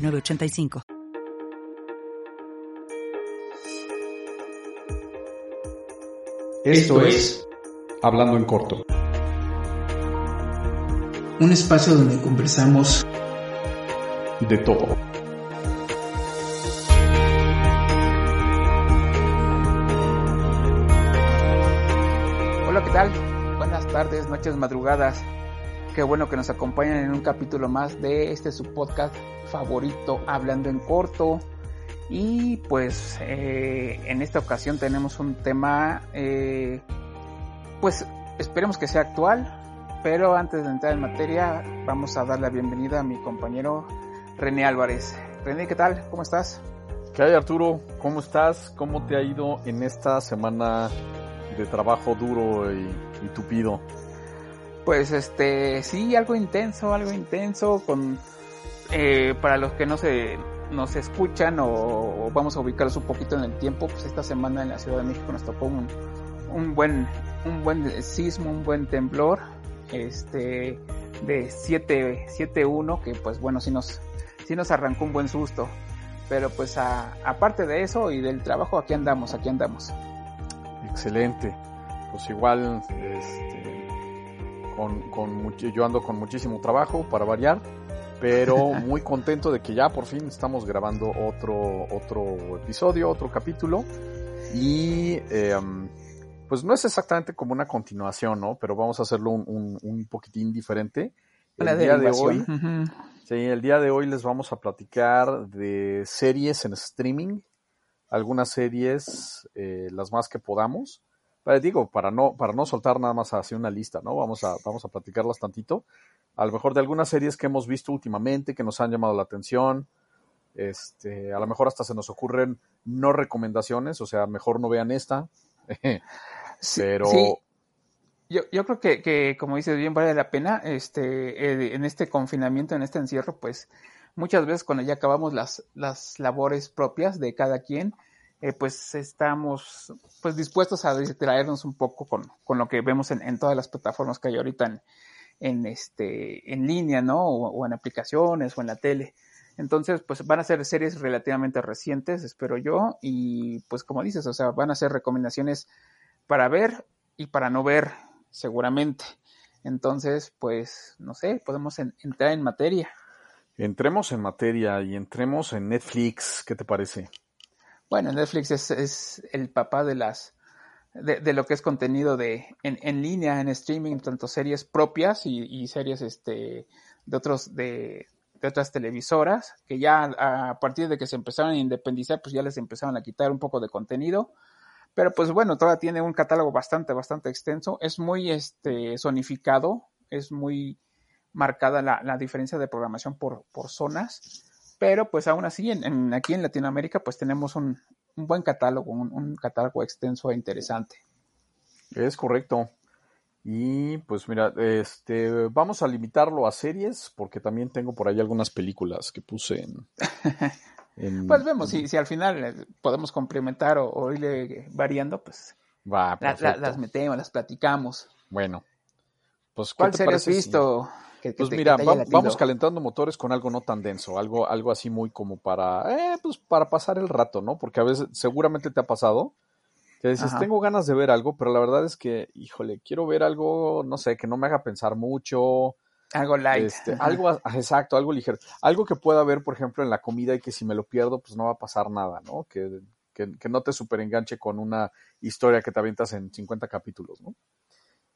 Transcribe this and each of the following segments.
985. Esto es Hablando en Corto. Un espacio donde conversamos de todo. Hola, ¿qué tal? Buenas tardes, noches, madrugadas. Qué bueno que nos acompañan en un capítulo más de este su podcast favorito, Hablando en Corto. Y pues eh, en esta ocasión tenemos un tema, eh, pues esperemos que sea actual, pero antes de entrar en materia vamos a dar la bienvenida a mi compañero René Álvarez. René, ¿qué tal? ¿Cómo estás? ¿Qué hay Arturo? ¿Cómo estás? ¿Cómo te ha ido en esta semana de trabajo duro y, y tupido? Pues este, sí, algo intenso, algo intenso, con eh, para los que no se nos escuchan o, vamos a ubicarlos un poquito en el tiempo, pues esta semana en la Ciudad de México nos tocó un, un buen un buen sismo, un buen temblor, este de 7-1 que pues bueno, sí nos sí nos arrancó un buen susto. Pero pues aparte de eso y del trabajo, aquí andamos, aquí andamos. Excelente. Pues igual este, con, yo ando con muchísimo trabajo para variar, pero muy contento de que ya por fin estamos grabando otro, otro episodio, otro capítulo. Y em, pues no es exactamente como una continuación, ¿no? Pero vamos a hacerlo un, un, poquitín diferente. El día de hoy, sí, el día de hoy les vamos a platicar de series en streaming, algunas series, eh, las más que podamos digo, para no, para no soltar nada más así una lista, ¿no? Vamos a, vamos a platicarlas tantito. A lo mejor de algunas series que hemos visto últimamente, que nos han llamado la atención. Este, a lo mejor hasta se nos ocurren no recomendaciones, o sea, mejor no vean esta. Pero. Yo, yo creo que, que, como dices bien, vale la pena. Este, en este confinamiento, en este encierro, pues muchas veces cuando ya acabamos las, las labores propias de cada quien, eh, pues estamos pues dispuestos a distraernos un poco con, con lo que vemos en, en, todas las plataformas que hay ahorita en, en, este, en línea, ¿no? O, en aplicaciones o en la tele. Entonces, pues van a ser series relativamente recientes, espero yo, y pues como dices, o sea, van a ser recomendaciones para ver y para no ver, seguramente. Entonces, pues, no sé, podemos entrar en materia. Entremos en materia y entremos en Netflix, ¿qué te parece? Bueno, Netflix es, es el papá de las de, lo que es contenido de en, en, línea, en streaming, tanto series propias y, y series este de otros de, de, otras televisoras que ya a partir de que se empezaron a independizar, pues ya les empezaron a quitar un poco de contenido. Pero pues bueno, todavía tiene un catálogo bastante, bastante extenso. Es muy este zonificado, es muy marcada la, la diferencia de programación por, por zonas pero pues aún así en, aquí en Latinoamérica pues tenemos un, buen catálogo, un, catálogo extenso e interesante. Es correcto. Y pues mira, este, vamos a limitarlo a series porque también tengo por ahí algunas películas que puse en... pues vemos, si, si al final eh, podemos complementar o, irle variando, pues Va, las metemos, las platicamos. Bueno, pues ¿cuál serie has visto? Pues mira, vamos calentando motores con algo no tan denso, algo, algo así muy como para, eh, pues para pasar el rato, ¿no? Porque a veces seguramente te ha pasado que dices, tengo ganas de ver algo, pero la verdad es que, híjole, quiero ver algo, no sé, que no me haga pensar mucho. Algo light. Este, algo, exacto, algo ligero. Algo que pueda ver, por ejemplo, en la comida y que si me lo pierdo, pues no va a pasar nada, ¿no? Que, que, que no te super enganche con una historia que te avientas en 50 capítulos, ¿no?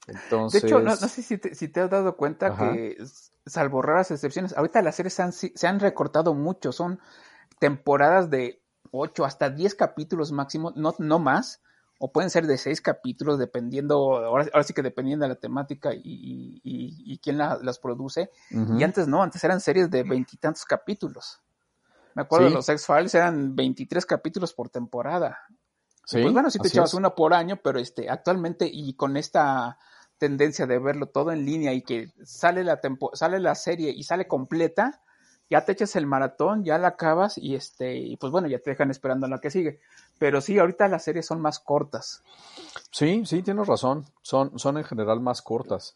Entonces... De hecho, no, sé si te, si te, has dado cuenta que, salvo raras excepciones, ahorita las series han, se han recortado mucho, son temporadas de 8 hasta 10 capítulos máximo, no, no más, o pueden ser de 6 capítulos, dependiendo, ahora, ahora, sí que dependiendo de la temática y, y, y, quién las produce. Y antes no, antes eran series de veintitantos capítulos. Me acuerdo Sí. de los X-Files, eran 23 capítulos por temporada. Sí, pues bueno, si te así echabas es. uno por año, pero este, actualmente y con esta tendencia de verlo todo en línea y que sale la tempo sale la serie y sale completa, ya te echas el maratón, ya la acabas y este, y pues bueno, ya te dejan esperando la que sigue. Pero sí, ahorita las series son más cortas. Sí, sí, tienes razón. Son, son en general más cortas.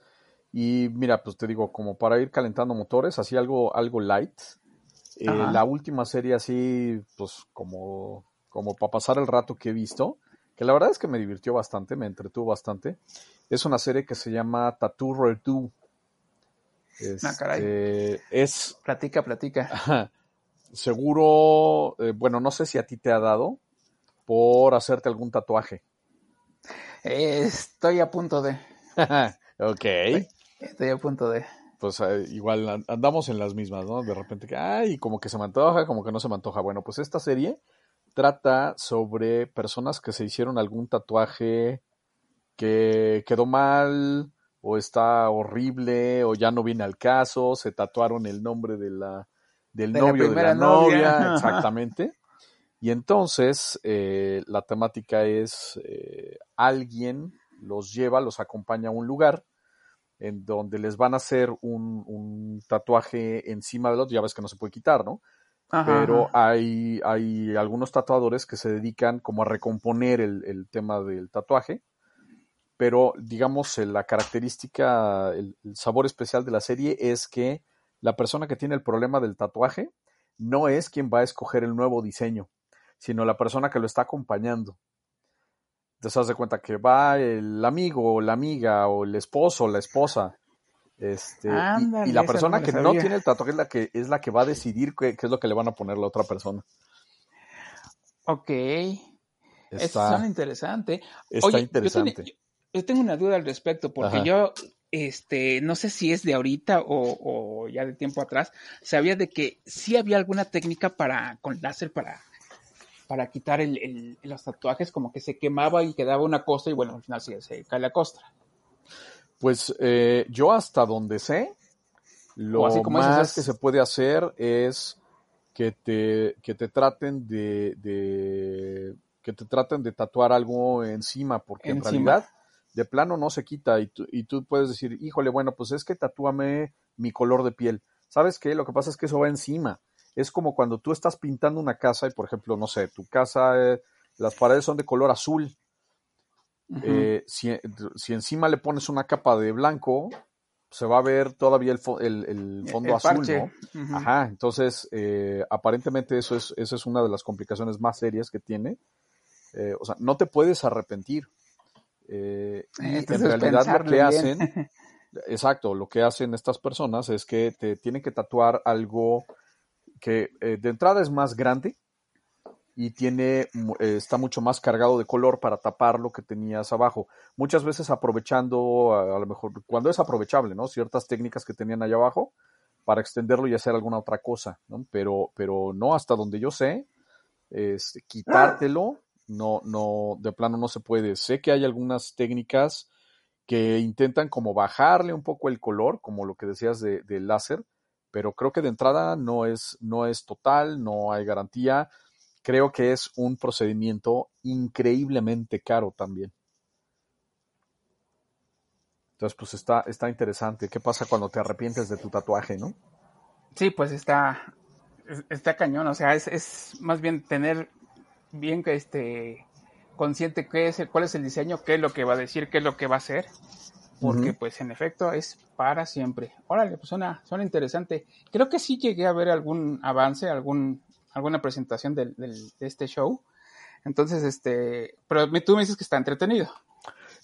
Y mira, pues te digo, como para ir calentando motores, así algo, algo light. Eh, la última serie así, pues como, como para pasar el rato que he visto, que la verdad es que me divirtió bastante, me entretuvo bastante. Es una serie que se llama Tattoo Redo. Ah, caray. Este, es Platica, platica. Seguro, eh, bueno, no sé si a ti te ha dado por hacerte algún tatuaje. Eh, estoy a punto de. ok. Estoy a punto de. Pues eh, igual an- andamos en las mismas, ¿no? De repente que, ay, como que se me antoja, como que no se me antoja. Bueno, pues esta serie trata sobre personas que se hicieron algún tatuaje que quedó mal o está horrible o ya no viene al caso, se tatuaron el nombre de la, del De la novio de la novia, novia. exactamente. Y entonces eh, la temática es eh, alguien los lleva, los acompaña a un lugar en donde les van a hacer un, un tatuaje encima del otro, ya ves que no se puede quitar, ¿no? Ajá, Pero hay, hay algunos tatuadores que se dedican como a recomponer el, el tema del tatuaje, pero digamos eh, la característica, el, el sabor especial de la serie es que la persona que tiene el problema del tatuaje no es quien va a escoger el nuevo diseño, sino la persona que lo está acompañando. Entonces haz de cuenta que va el amigo o la amiga o el esposo o la esposa. Este, y- Ándale, y, la persona no que no tiene el tatuaje es la que, es la que va a decidir qué, qué es lo que le van a poner a la otra persona. Ok. Eso Está, suena interesante. está Oye, interesante. Yo, tengo una duda al respecto, porque Ajá. yo, este, no sé si es de ahorita o, o ya de tiempo atrás, sabía de que sí había alguna técnica para, con láser para, para quitar el, el- los tatuajes, como que se quemaba y quedaba una costra y bueno, al final sí, se cae la costra. Pues eh, yo hasta donde sé, lo así como más es- que se puede hacer es que te, que te traten de, de- que te traten de tatuar algo encima, porque en realidad de plano no se quita y tú, y tú puedes decir, híjole, bueno, pues es que tatúame mi color de piel. ¿Sabes qué? Lo que pasa es que eso va encima. Es como cuando tú estás pintando una casa y, por ejemplo, no sé, tu casa, eh, las paredes son de color azul. Eh, si, si encima le pones una capa de blanco, se va a ver todavía el, fo- el- el fondo El azul. Ajá, entonces eh, aparentemente eso es, esa es una de las complicaciones más serias que tiene. Eh, o sea, no te puedes arrepentir. Eh, y en realidad lo que bien. hacen, exacto, lo que hacen estas personas es que te tienen que tatuar algo que eh, de entrada es más grande y tiene eh, está mucho más cargado de color para tapar lo que tenías abajo. Muchas veces aprovechando, a, lo mejor, cuando es aprovechable, ¿no? Ciertas técnicas que tenían allá abajo para extenderlo y hacer alguna otra cosa, ¿no? Pero, pero no hasta donde yo sé, este, quitártelo, no, no, de plano no se puede. Sé que hay algunas técnicas que intentan como bajarle un poco el color, como lo que decías de, del láser, pero creo que de entrada no es, no es total, no hay garantía. Creo que es un procedimiento increíblemente caro también. Entonces, pues está, está interesante. ¿Qué pasa cuando te arrepientes de tu tatuaje, no? Sí, pues está, es- está cañón, o sea, es, es más bien tener bien que este consciente qué es el, cuál es el diseño, qué es lo que va a decir, qué es lo que va a hacer, porque pues en efecto es para siempre. Órale, pues suena, suena interesante. Creo que sí llegué a ver algún avance, algún, alguna presentación del, del- de este show. Entonces, este, pero me- tú me dices que está entretenido.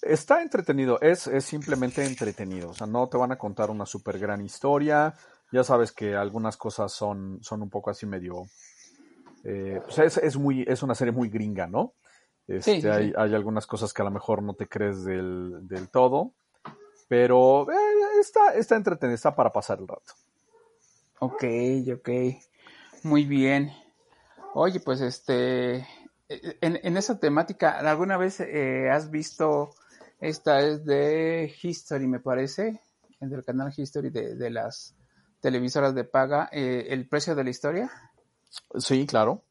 Está entretenido, es, es simplemente entretenido. O sea, no te van a contar una súper gran historia. Ya sabes que algunas cosas son, son un poco así medio. eh, pues es, es muy, es una serie muy gringa, ¿no? Este, Sí, sí, hay, hay algunas cosas que a lo mejor no te crees del, del todo. Pero eh, está, está entretenido, está para pasar el rato. Ok, ok. Muy bien. Oye, pues este, en, en esa temática, ¿alguna vez eh, has visto, esta es de History, me parece, del canal History de, de las televisoras de paga, eh, el precio de la historia? Sí, claro.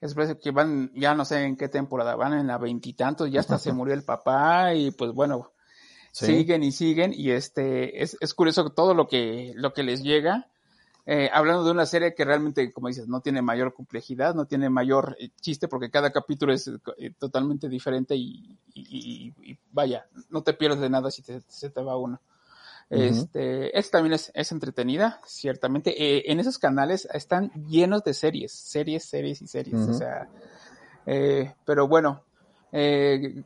Es por eso que van, ya no sé en qué temporada, van en la veintitantos, ya hasta se murió el papá y pues bueno, Sí. siguen y siguen y este, es, es curioso todo lo que, lo que les llega. Eh, hablando de una serie que realmente, como dices, no tiene mayor complejidad, no tiene mayor eh, chiste porque cada capítulo es eh, totalmente diferente y, y- y- y vaya, no te pierdes de nada si te- se te va uno. Ujú. Este, esta también es, es entretenida, ciertamente. Eh, en esos canales están llenos de series, series, series y series. Ujú. O sea, eh, pero bueno,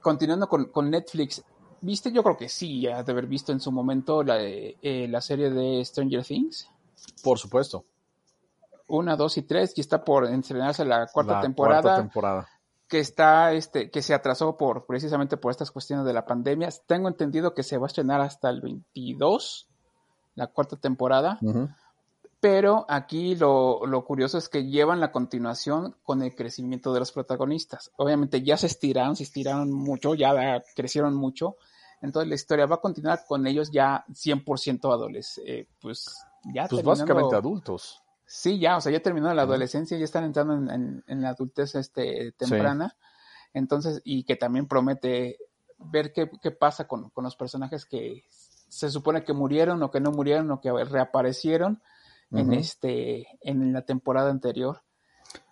continuando con, con Netflix, ¿viste? Yo creo que sí, ya de haber visto en su momento la, la serie de Stranger Things. Por supuesto. Una, dos y tres, y está por estrenarse la cuarta La temporada cuarta temporada. que está, este, que se atrasó por, precisamente por estas cuestiones de la pandemia. Tengo entendido que se va a estrenar hasta el 22, la cuarta temporada. Pero aquí lo, lo curioso es que llevan la continuación con el crecimiento de los protagonistas. Obviamente ya se estiraron, se estiraron mucho, ya crecieron mucho. Entonces la historia va a continuar con ellos ya 100% adolescentes. Eh, pues ya Pues básicamente adultos. Sí, ya, o sea, ya terminó la adolescencia, ya están entrando en, en- en la adultez este, temprana. Entonces, y que también promete ver qué, qué pasa con, con los personajes que se supone que murieron o que no murieron o que reaparecieron en este en la temporada anterior.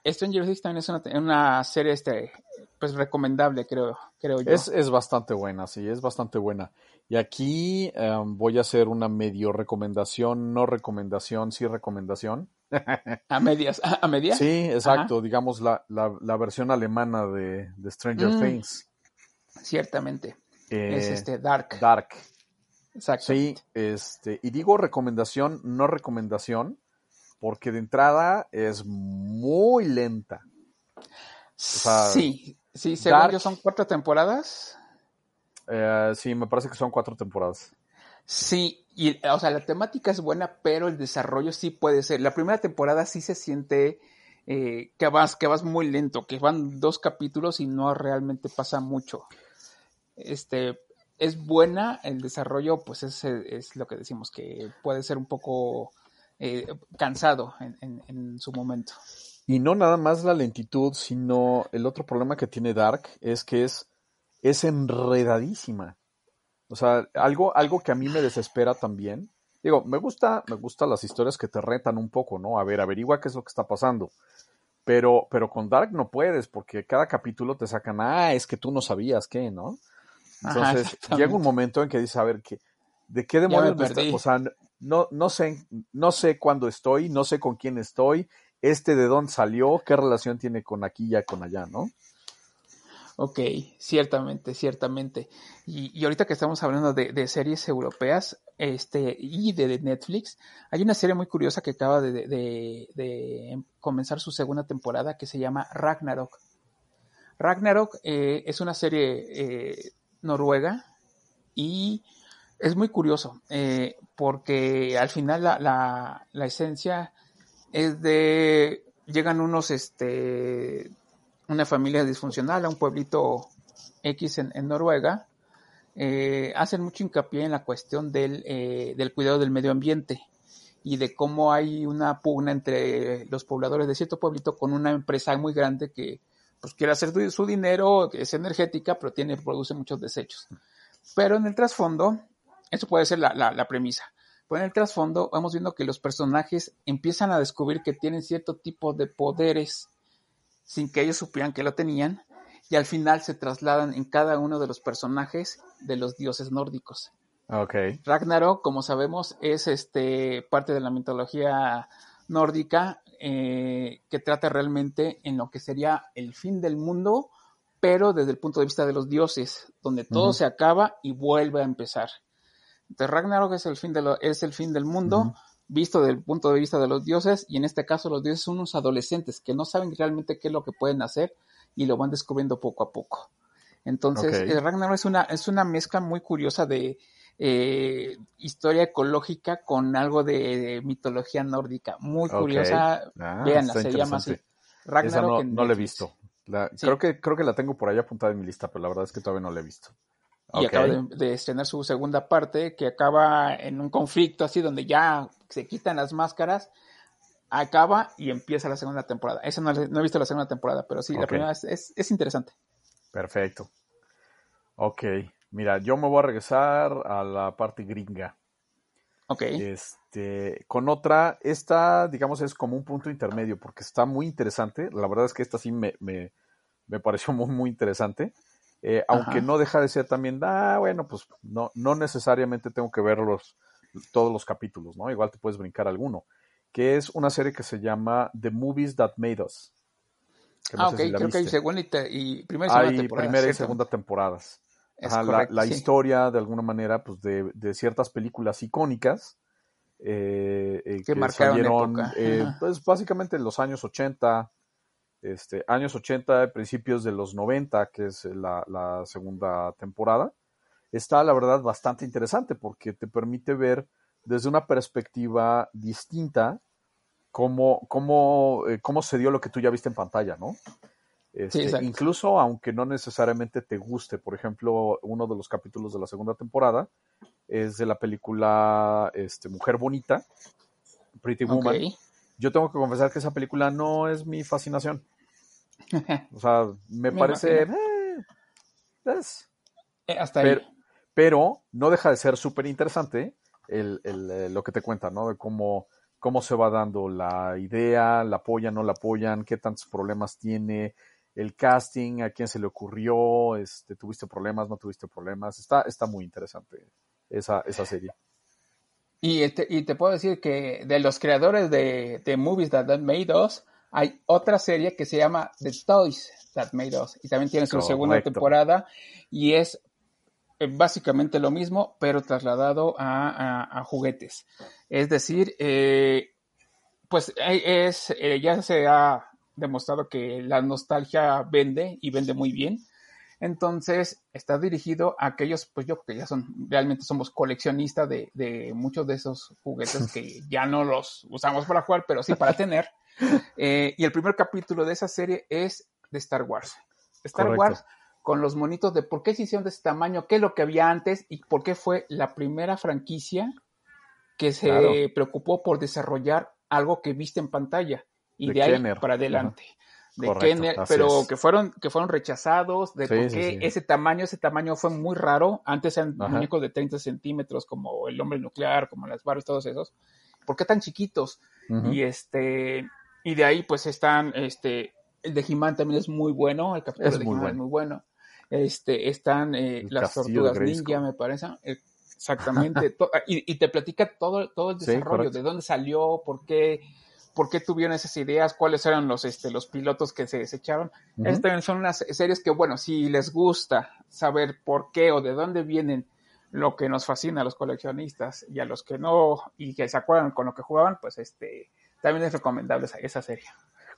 Stranger Things también es una, una serie este pues recomendable, creo, creo yo. Es, es bastante buena, sí, es bastante buena. Y aquí em, voy a hacer una medio recomendación, no recomendación, sí recomendación. a medias, a, medias. Sí, exacto, digamos la, la, la versión alemana de, de Stranger Mm. Things. Ciertamente. Eh, es este Dark. Dark. Exacto. Sí, este, y digo recomendación, no recomendación, porque de entrada es muy lenta. sea, sí, sí, según Dark- yo son cuatro temporadas. Eh, sí, me parece que son cuatro temporadas. Sí, y o sea, la temática es buena, pero el desarrollo sí puede ser. La primera temporada sí se siente eh, que vas, que vas muy lento, que van dos capítulos y no realmente pasa mucho. Este es buena, el desarrollo, pues es, es lo que decimos, que puede ser un poco eh, cansado en, en- en su momento. Y no nada más la lentitud, sino el otro problema que tiene Dark es que es, es enredadísima. O sea, algo, algo que a mí me desespera también. Digo, me gusta, me gustan las historias que te retan un poco, ¿no? A ver, averigua qué es lo que está pasando. Pero, pero con Dark no puedes, porque cada capítulo te sacan, ah, es que tú no sabías qué, ¿no? Entonces, llega un momento en que dices, a ver, ¿qué, ¿de qué me demonios me está- perdí. O sea, no, no sé, no sé cuándo estoy, no sé con quién estoy, este de dónde salió, qué relación tiene con aquí y con allá, ¿no? Ok, ciertamente, ciertamente. Y, y ahorita que estamos hablando de, series europeas este, y de, Netflix, hay una serie muy curiosa que acaba de, de- de- de comenzar su segunda temporada que se llama Ragnarok. Ragnarok eh, es una serie eh, noruega y es muy curioso eh, porque al final la, la- la esencia es de llegan unos este una familia disfuncional a un pueblito X en, Noruega eh, hacen mucho hincapié en la cuestión del, eh, del cuidado del medio ambiente y de cómo hay una pugna entre los pobladores de cierto pueblito con una empresa muy grande que pues quiere hacer su- su dinero, que es energética, pero tiene, produce muchos desechos. Pero en el trasfondo, eso puede ser la, la- la premisa. Pero en el trasfondo vamos viendo que los personajes empiezan a descubrir que tienen cierto tipo de poderes sin que ellos supieran que lo tenían y al final se trasladan en cada uno de los personajes de los dioses nórdicos. Ok. Ragnarok, como sabemos, es este parte de la mitología nórdica eh, que trata realmente en lo que sería el fin del mundo, pero desde el punto de vista de los dioses, donde todo se acaba y vuelve a empezar. Entonces Ragnarok es el fin, de lo- es el fin del mundo. Visto desde el punto de vista de los dioses, y en este caso los dioses son unos adolescentes que no saben realmente qué es lo que pueden hacer y lo van descubriendo poco a poco. Entonces, Ok. eh, Ragnarok es una, es una mezcla muy curiosa de eh, historia ecológica con algo de, mitología nórdica. Muy curiosa. Ah, Véanla, está se llama así. Esa Ragnarok no, no la he visto. La- Sí. creo, que, creo que la tengo por ahí apuntada en mi lista, pero la verdad es que todavía no la he visto. Y acaba de, de estrenar su segunda parte que acaba en un conflicto así donde ya se quitan las máscaras. acaba y empieza la segunda temporada. Eso no, no he visto la segunda temporada, pero sí, la primera es, es, es interesante. Perfecto. Ok, mira, yo me voy a regresar a la parte gringa. Ok. Este, con otra, esta, digamos, es como un punto intermedio porque está muy interesante. La verdad es que esta sí me, me, me pareció muy, muy interesante. Eh, aunque no deja de ser también, ah, bueno, pues no, no necesariamente tengo que ver los, todos los capítulos, ¿no? Igual te puedes brincar alguno. Que es una serie que se llama The Movies That Made Us. No ah, ok, si la creo que hay viste. segunda y, te- y primera y segunda Hay temporada. primera y segunda temporadas. Ajá, la, correcto, la sí. historia, de alguna manera, pues de, de ciertas películas icónicas eh, eh, Que que marcaron salieron, eh, pues básicamente en los años 80, este, años 80, principios de los 90, que es la, la segunda temporada. Está, la verdad, bastante interesante porque te permite ver desde una perspectiva distinta cómo, cómo, eh, cómo se dio lo que tú ya viste en pantalla, ¿no? Este, exacto. incluso aunque no necesariamente te guste, por ejemplo, uno de los capítulos de la segunda temporada es de la película este, Mujer Bonita, Pretty Woman. Yo tengo que confesar que esa película no es mi fascinación. O sea, me, Me parece... eh, es- Eh, Hasta ahí. Pero, no deja de ser súper interesante el, el, eh, lo que te cuenta, ¿no? De cómo, cómo se va dando la idea, la apoyan, no la apoyan, qué tantos problemas tiene, el casting, a quién se le ocurrió, este, tuviste problemas, no tuviste problemas. Está, está muy interesante esa, esa serie. Y te, y te puedo decir que de los creadores de, de Movies That, That Made Us, hay otra serie que se llama The Toys That Made Us. Y también tiene su segunda temporada. Y es básicamente lo mismo, pero trasladado a, a- a juguetes. Es decir, eh, pues eh, es, eh, ya se ha demostrado que la nostalgia vende y vende muy bien. Entonces, está dirigido a aquellos, pues yo que ya son, realmente somos coleccionistas de, de muchos de esos juguetes que ya no los usamos para jugar, pero sí para tener. Eh, y el primer capítulo de esa serie es de Star Wars. Star Correcto. Wars con los monitos de por qué se hicieron de ese tamaño, qué es lo que había antes y por qué fue la primera franquicia que se Claro. preocupó por desarrollar algo que viste en pantalla y De de, ahí Kenner. para adelante. De Correcto, Kenner, así pero es. que fueron, que fueron rechazados, de Sí, por qué sí. ese tamaño, ese tamaño fue muy raro. Antes eran Ajá. muñecos de 30 centímetros, como el hombre nuclear, como las Barbies, todos esos. ¿Por qué tan chiquitos? Y este, y de ahí pues están, este, el de He-Man también es muy bueno, el capítulo Es de muy He-Man es bueno. muy bueno. Este, están eh, las tortugas ninja, me parece. Exactamente. To- y, y te platica todo, todo el desarrollo, de dónde salió, por qué, por qué tuvieron esas ideas, cuáles eran los, este, los pilotos que se desecharon. Ujú. Estas también son unas series que, bueno, si les gusta saber por qué o de dónde vienen lo que nos fascina a los coleccionistas y a los que no y que se acuerdan con lo que jugaban, pues este también es recomendable esa, esa serie.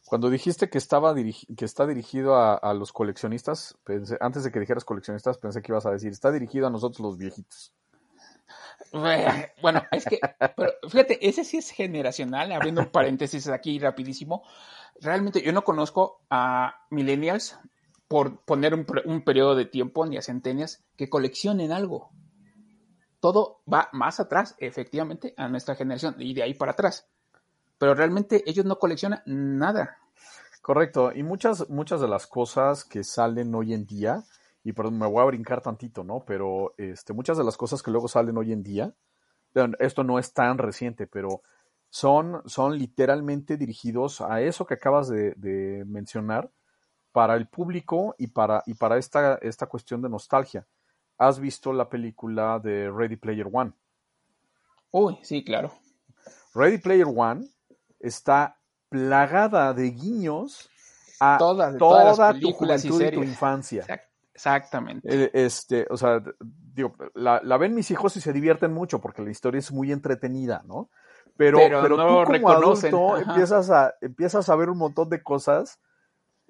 Cuando dijiste que estaba que está dirigido a, los coleccionistas, pensé- antes de que dijeras coleccionistas, pensé que ibas a decir, está dirigido a nosotros los viejitos. Bueno, es que, pero fíjate, ese sí es generacional, abriendo un paréntesis aquí rapidísimo. Realmente yo no conozco a millennials, por poner un, un periodo de tiempo, ni a centenias, que coleccionen algo. Todo va más atrás, efectivamente, a nuestra generación, y de ahí para atrás. Pero realmente ellos no coleccionan nada. Correcto, y muchas, muchas de las cosas que salen hoy en día, y perdón, me voy a brincar tantito, ¿no? Pero este, muchas de las cosas que luego salen hoy en día, esto no es tan reciente, pero son, son literalmente dirigidos a eso que acabas de, de mencionar para el público y para, y para esta, esta cuestión de nostalgia. ¿Has visto la película de Ready Player One? Uy, sí, claro. Ready Player One está plagada de guiños a Todas- toda todas tu y juventud y, tu infancia. Exact- Exactamente. Eh, Este, o sea, digo, la, la ven mis hijos y se divierten mucho porque la historia es muy entretenida, ¿no? Pero, Pero pero, no tú como reconocen, adulto ajá. empiezas a, empiezas a ver un montón de cosas.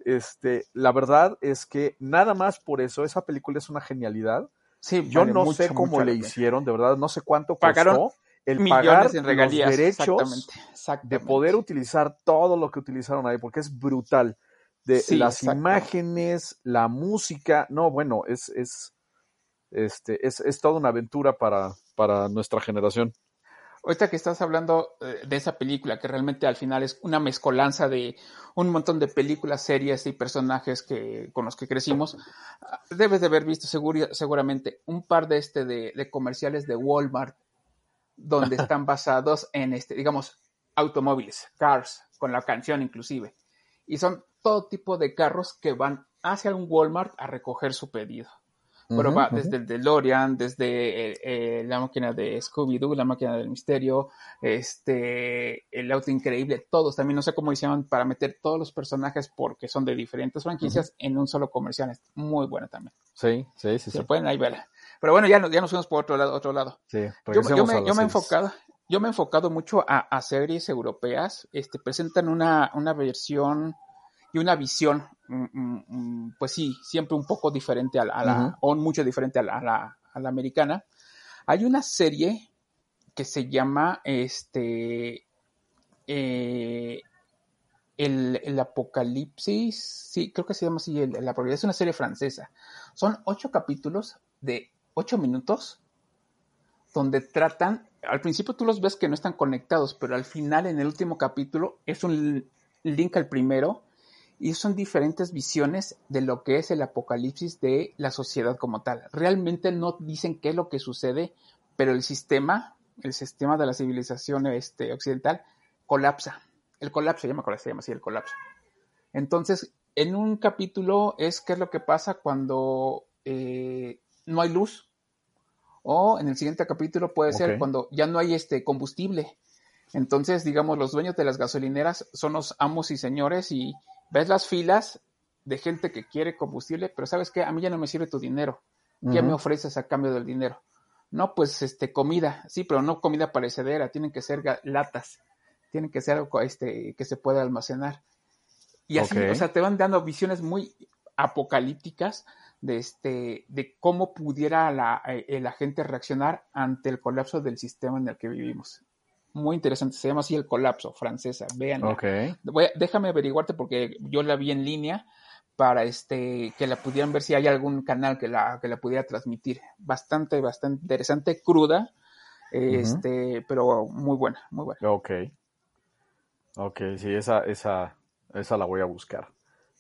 Este, la verdad es que nada más por eso esa película es una genialidad. Sí, Yo vale no mucho, sé cómo mucho le hicieron, de verdad, no sé cuánto Pagaron costó el Millones pagar en regalías. los derechos exactamente, de poder utilizar todo lo que utilizaron ahí, porque es brutal. De Sí, las imágenes, la música, no, bueno, es, es, este, es, es toda una aventura para, para nuestra generación. ahorita que estás hablando eh, de esa película, que realmente al final es una mezcolanza de un montón de películas, series y personajes que, con los que crecimos, ah, debes de haber visto seguramente un par de, este, de, comerciales de Walmart donde están basados en, este, digamos, automóviles, cars, con la canción inclusive. Y son todo tipo de carros que van hacia un Walmart a recoger su pedido. Pero va desde el DeLorean, desde eh, eh, la máquina de Scooby-Doo, la máquina del misterio, este, el auto increíble, todos. También no sé cómo hicieron para meter todos los personajes porque son de diferentes franquicias en un solo comercial. Es muy bueno también. Sí, sí, sí. Se pueden ahí verla. Pero bueno, ya, ya nos fuimos por otro lado. Otro lado. Sí, yo, yo, me, yo me he enfocado. Yo me he enfocado mucho a, a series europeas. Este, presentan una, una versión y una visión, mm, mm, mm, pues sí, siempre un poco diferente a la, o mucho diferente a la, americana. Hay una serie que se llama este eh, el, Apocalipsis, sí, creo que se llama así, el, la probabilidad es una serie francesa. Son ocho capítulos de ocho minutos donde tratan, al principio tú los ves que no están conectados, pero al final en el último capítulo es un link al primero y son diferentes visiones de lo que es el apocalipsis de la sociedad como tal. Realmente no dicen qué es lo que sucede, pero el sistema, el sistema de la civilización este, occidental, colapsa. El colapso, ya me acuerdo, se llama así, el colapso. Entonces, en un capítulo es qué es lo que pasa cuando eh, no hay luz. O en el siguiente capítulo puede ser cuando ya no hay este combustible. Entonces, digamos, los dueños de las gasolineras son los amos y señores y ves las filas de gente que quiere combustible, pero sabes qué, a mí ya no me sirve tu dinero. ¿Qué me ofreces a cambio del dinero? No, pues este comida, sí, pero no comida parecedera, tienen que ser latas, tienen que ser algo este, que se pueda almacenar. Y así, o sea, te van dando visiones muy apocalípticas de este de cómo pudiera la, eh, la gente reaccionar ante el colapso del sistema en el que vivimos muy interesante. Se llama así El Colapso, francesa. Vean. déjame averiguarte porque yo la vi en línea para este que la pudieran ver si hay algún canal que la, que la pudiera transmitir. Bastante, bastante interesante, cruda, este, pero muy buena, muy buena. Ok. Ok, sí, esa, esa, esa la voy a buscar.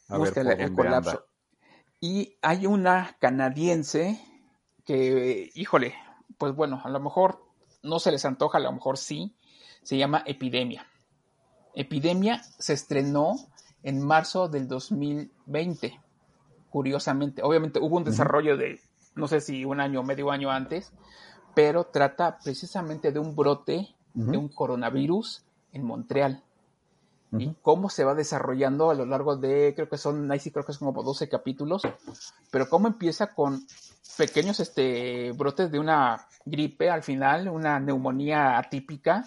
A ver el colapso. Y hay una canadiense que, híjole, pues bueno, a lo mejor no se les antoja, a lo mejor sí, se llama Epidemia. Epidemia se estrenó en marzo del 2020, curiosamente. Obviamente hubo un desarrollo de, no sé si un año o medio año antes, pero trata precisamente de un brote de un coronavirus en Montreal. Y cómo se va desarrollando a lo largo de, creo que son, sí creo que es como 12 capítulos, pero cómo empieza con pequeños este, brotes de una gripe al final, una neumonía atípica,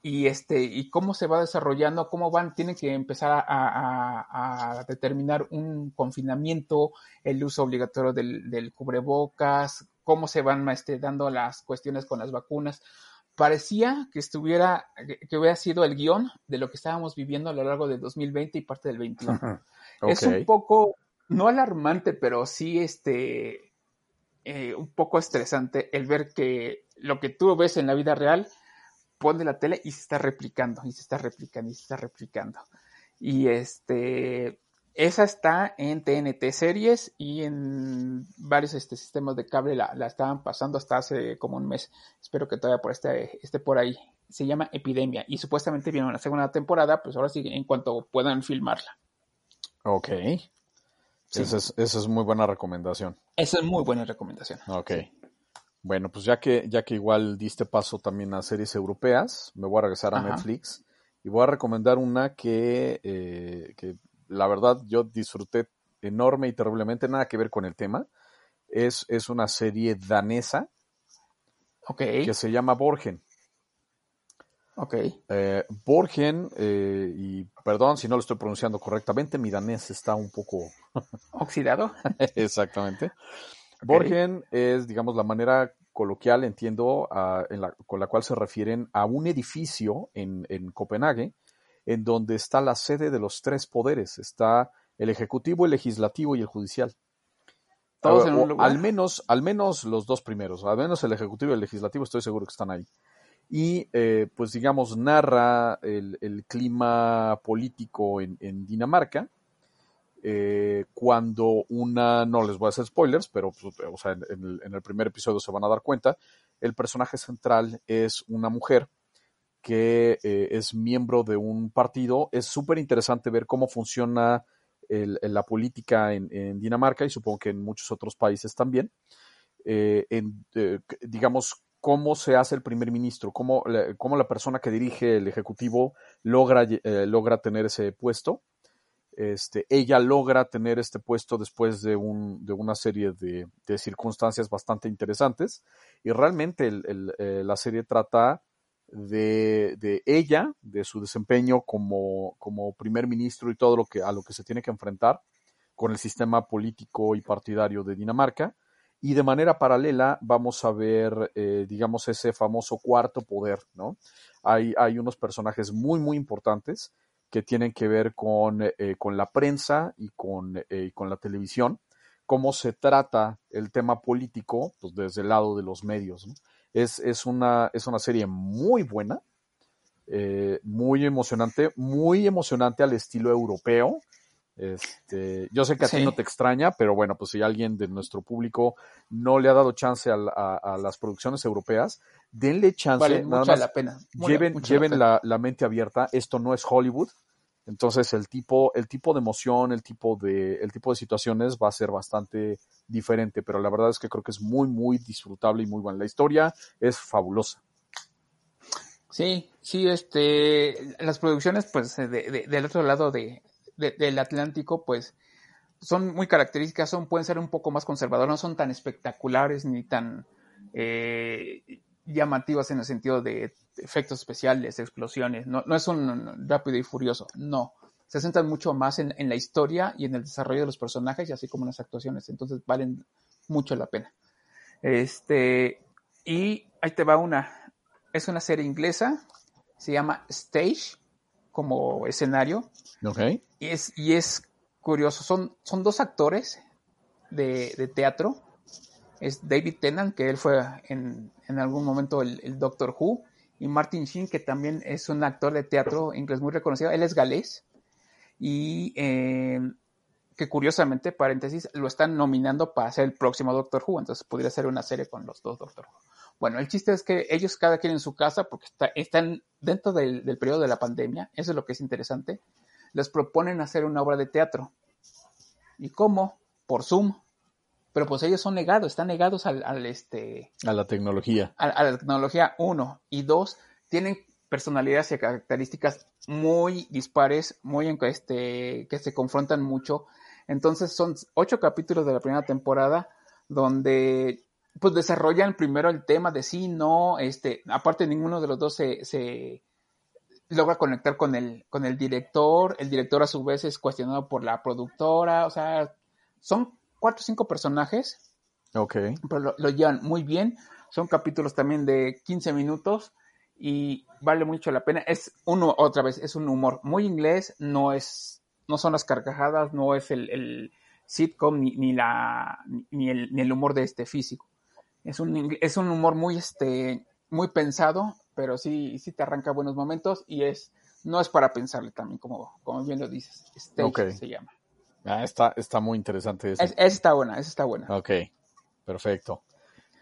y este y cómo se va desarrollando, cómo van, tienen que empezar a, determinar un confinamiento, el uso obligatorio del, cubrebocas, cómo se van este, dando las cuestiones con las vacunas. Parecía que estuviera, que, hubiera sido el guion de lo que estábamos viviendo a lo largo del 2020 y parte del 21. Es un poco, no alarmante, pero sí este, eh, un poco estresante el ver que lo que tú ves en la vida real pone la tele y se está replicando, y se está replicando, y se está replicando. Y este, esa está en TNT series y en varios este, sistemas de cable la, estaban pasando hasta hace como un mes. Espero que todavía por este, esté por ahí. Se llama Epidemia y supuestamente viene una segunda temporada, pues ahora sí, en cuanto puedan filmarla. Ok. Esa, es, esa, es, muy buena recomendación. Esa es muy buena recomendación. Ok. Bueno, pues ya que, ya que igual diste paso también a series europeas, me voy a regresar a Netflix y voy a recomendar una que, eh, que la verdad yo disfruté enorme y terriblemente, nada que ver con el tema. Es, es una serie danesa que se llama Borgen. Ok. Eh, Borgen, eh, y perdón si no lo estoy pronunciando correctamente, mi danés está un poco... Oxidado. Exactamente. Borgen es, digamos, la manera coloquial, entiendo, con la cual se refieren a un edificio en, Copenhague, en donde está la sede de los tres poderes. Está el ejecutivo, el legislativo y el judicial. Todos en un lugar. Al menos, al menos los dos primeros, al menos el ejecutivo y el legislativo estoy seguro que están ahí. y eh, pues digamos narra el, clima político en, Dinamarca eh, cuando una, no les voy a hacer spoilers, pero pues, o sea, en, el, primer episodio se van a dar cuenta, el personaje central es una mujer que eh, es miembro de un partido. Es súper interesante ver cómo funciona la política en, Dinamarca y supongo que en muchos otros países también. en, digamos, cómo se hace el primer ministro, cómo, cómo la persona que dirige el ejecutivo logra, eh, logra tener ese puesto. Este, ella logra tener este puesto después de, un, de una serie de, circunstancias bastante interesantes y realmente eh, la serie trata de, de, ella, de su desempeño como, como primer ministro y todo lo que, a lo que se tiene que enfrentar con el sistema político y partidario de Dinamarca y de manera paralela vamos a ver, eh, digamos, ese famoso cuarto poder, ¿no? Hay, hay unos personajes muy, muy importantes que tienen que ver con, eh, con la prensa y con, eh, con, la televisión, cómo se trata el tema político pues, desde el lado de los medios. Es, es, una, es una serie muy buena, muy emocionante, muy emocionante al estilo europeo, este, yo sé que a ti no te extraña, pero bueno, pues si alguien de nuestro público no le ha dado chance a, las producciones europeas, denle chance. Vale mucha la pena. lleven, lleven la, mente abierta. Esto no es Hollywood. Entonces el tipo, el tipo de emoción, el tipo de, el tipo de situaciones va a ser bastante diferente, pero la verdad es que creo que es muy, muy disfrutable y muy buena. La historia es fabulosa. Sí, sí, este, las producciones, pues, del otro lado de, del Atlántico, pues son muy características, son, pueden ser un poco más conservadoras, no son tan espectaculares ni tan eh, llamativas en el sentido de efectos especiales, explosiones, no, no es un rápido y furioso, no. Se centran mucho más en, la historia y en el desarrollo de los personajes y así como en las actuaciones, entonces valen mucho la pena. Este, y ahí te va una, es una serie inglesa, se llama Stage, como escenario. Okay. Y es, y es curioso, son, son dos actores de, teatro. Es David Tennant, que él fue en, algún momento el, Doctor Who, y Martin Sheen, que también es un actor de teatro inglés muy reconocido. Él es galés y eh, que curiosamente, paréntesis, lo están nominando para ser el próximo Doctor Who, entonces podría ser una serie con los dos Doctor Who. Bueno, el chiste es que ellos cada quien en su casa, porque están dentro del, periodo de la pandemia, eso es lo que es interesante, les proponen hacer una obra de teatro. ¿Y cómo? Por Zoom. Pero pues ellos son negados, están negados al, este... A la tecnología. A, la tecnología, uno. Y dos, tienen personalidades y características muy dispares, muy este, que se confrontan mucho. Entonces son ocho capítulos de la primera temporada donde pues desarrollan primero el tema de sí, no, este, aparte ninguno de los dos se, logra conectar con el, con el director, el director a su vez es cuestionado por la productora, o sea, son cuatro o cinco personajes. Ok. Pero lo, llevan muy bien, son capítulos también de 15 minutos y vale mucho la pena. Es uno, otra vez, es un humor muy inglés, no es, no son las carcajadas, no es el, sitcom ni, ni la, ni el, ni el humor de este físico es un, es un humor muy, este, muy pensado, pero sí, sí te arranca buenos momentos y es, no es para pensarle también, como, como bien lo dices. Stage se llama. Ah, está, está muy interesante eso. Es, está buena, esa está buena. Ok, perfecto.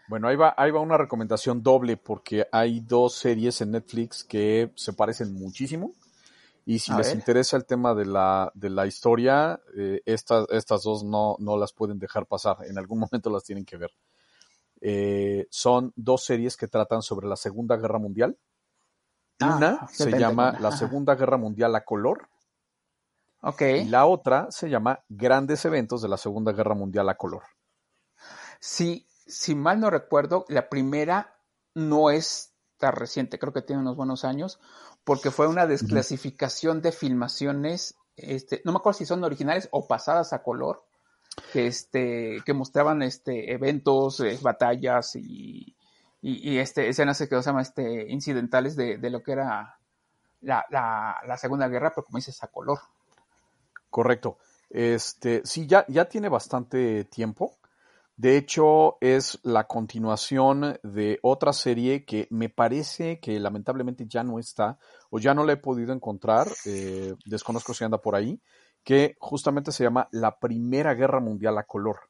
Bueno, ahí va, ahí va una recomendación doble porque hay dos series en Netflix que se parecen muchísimo. Y si les interesa el tema de la, de la historia, eh, estas, estas dos no, no las pueden dejar pasar. En algún momento las tienen que ver. Eh, son dos series que tratan sobre la Segunda Guerra Mundial. Ah, Una se llama La Segunda Guerra Mundial a color. Ok. Y la otra se llama Grandes Eventos de la Segunda Guerra Mundial a color. Sí, si mal no recuerdo, la primera no es tan reciente, creo que tiene unos buenos años, porque fue una desclasificación de filmaciones, este, no me acuerdo si son originales o pasadas a color, que, este, que mostraban este, eventos, eh, batallas y, y, este, escenas que se llama este, incidentales de, de lo que era la, la, Segunda Guerra, pero como dices, a color. Correcto. Este, sí, ya, ya tiene bastante tiempo. De hecho, es la continuación de otra serie que me parece que lamentablemente ya no está o ya no la he podido encontrar, eh, desconozco si anda por ahí, que justamente se llama La Primera Guerra Mundial a color.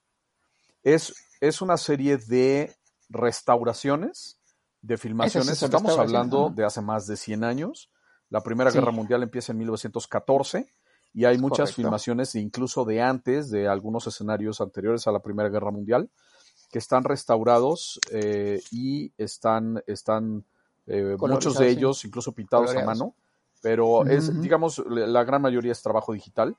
Es, es una serie de restauraciones, de filmaciones, estamos hablando de hace más de 100 años. La Primera Guerra Mundial empieza en 1914 y hay muchas filmaciones incluso de antes, de algunos escenarios anteriores a la Primera Guerra Mundial, que están restaurados eh, y están, están eh, muchos de ellos incluso pintados a mano, pero es, digamos, la gran mayoría es trabajo digital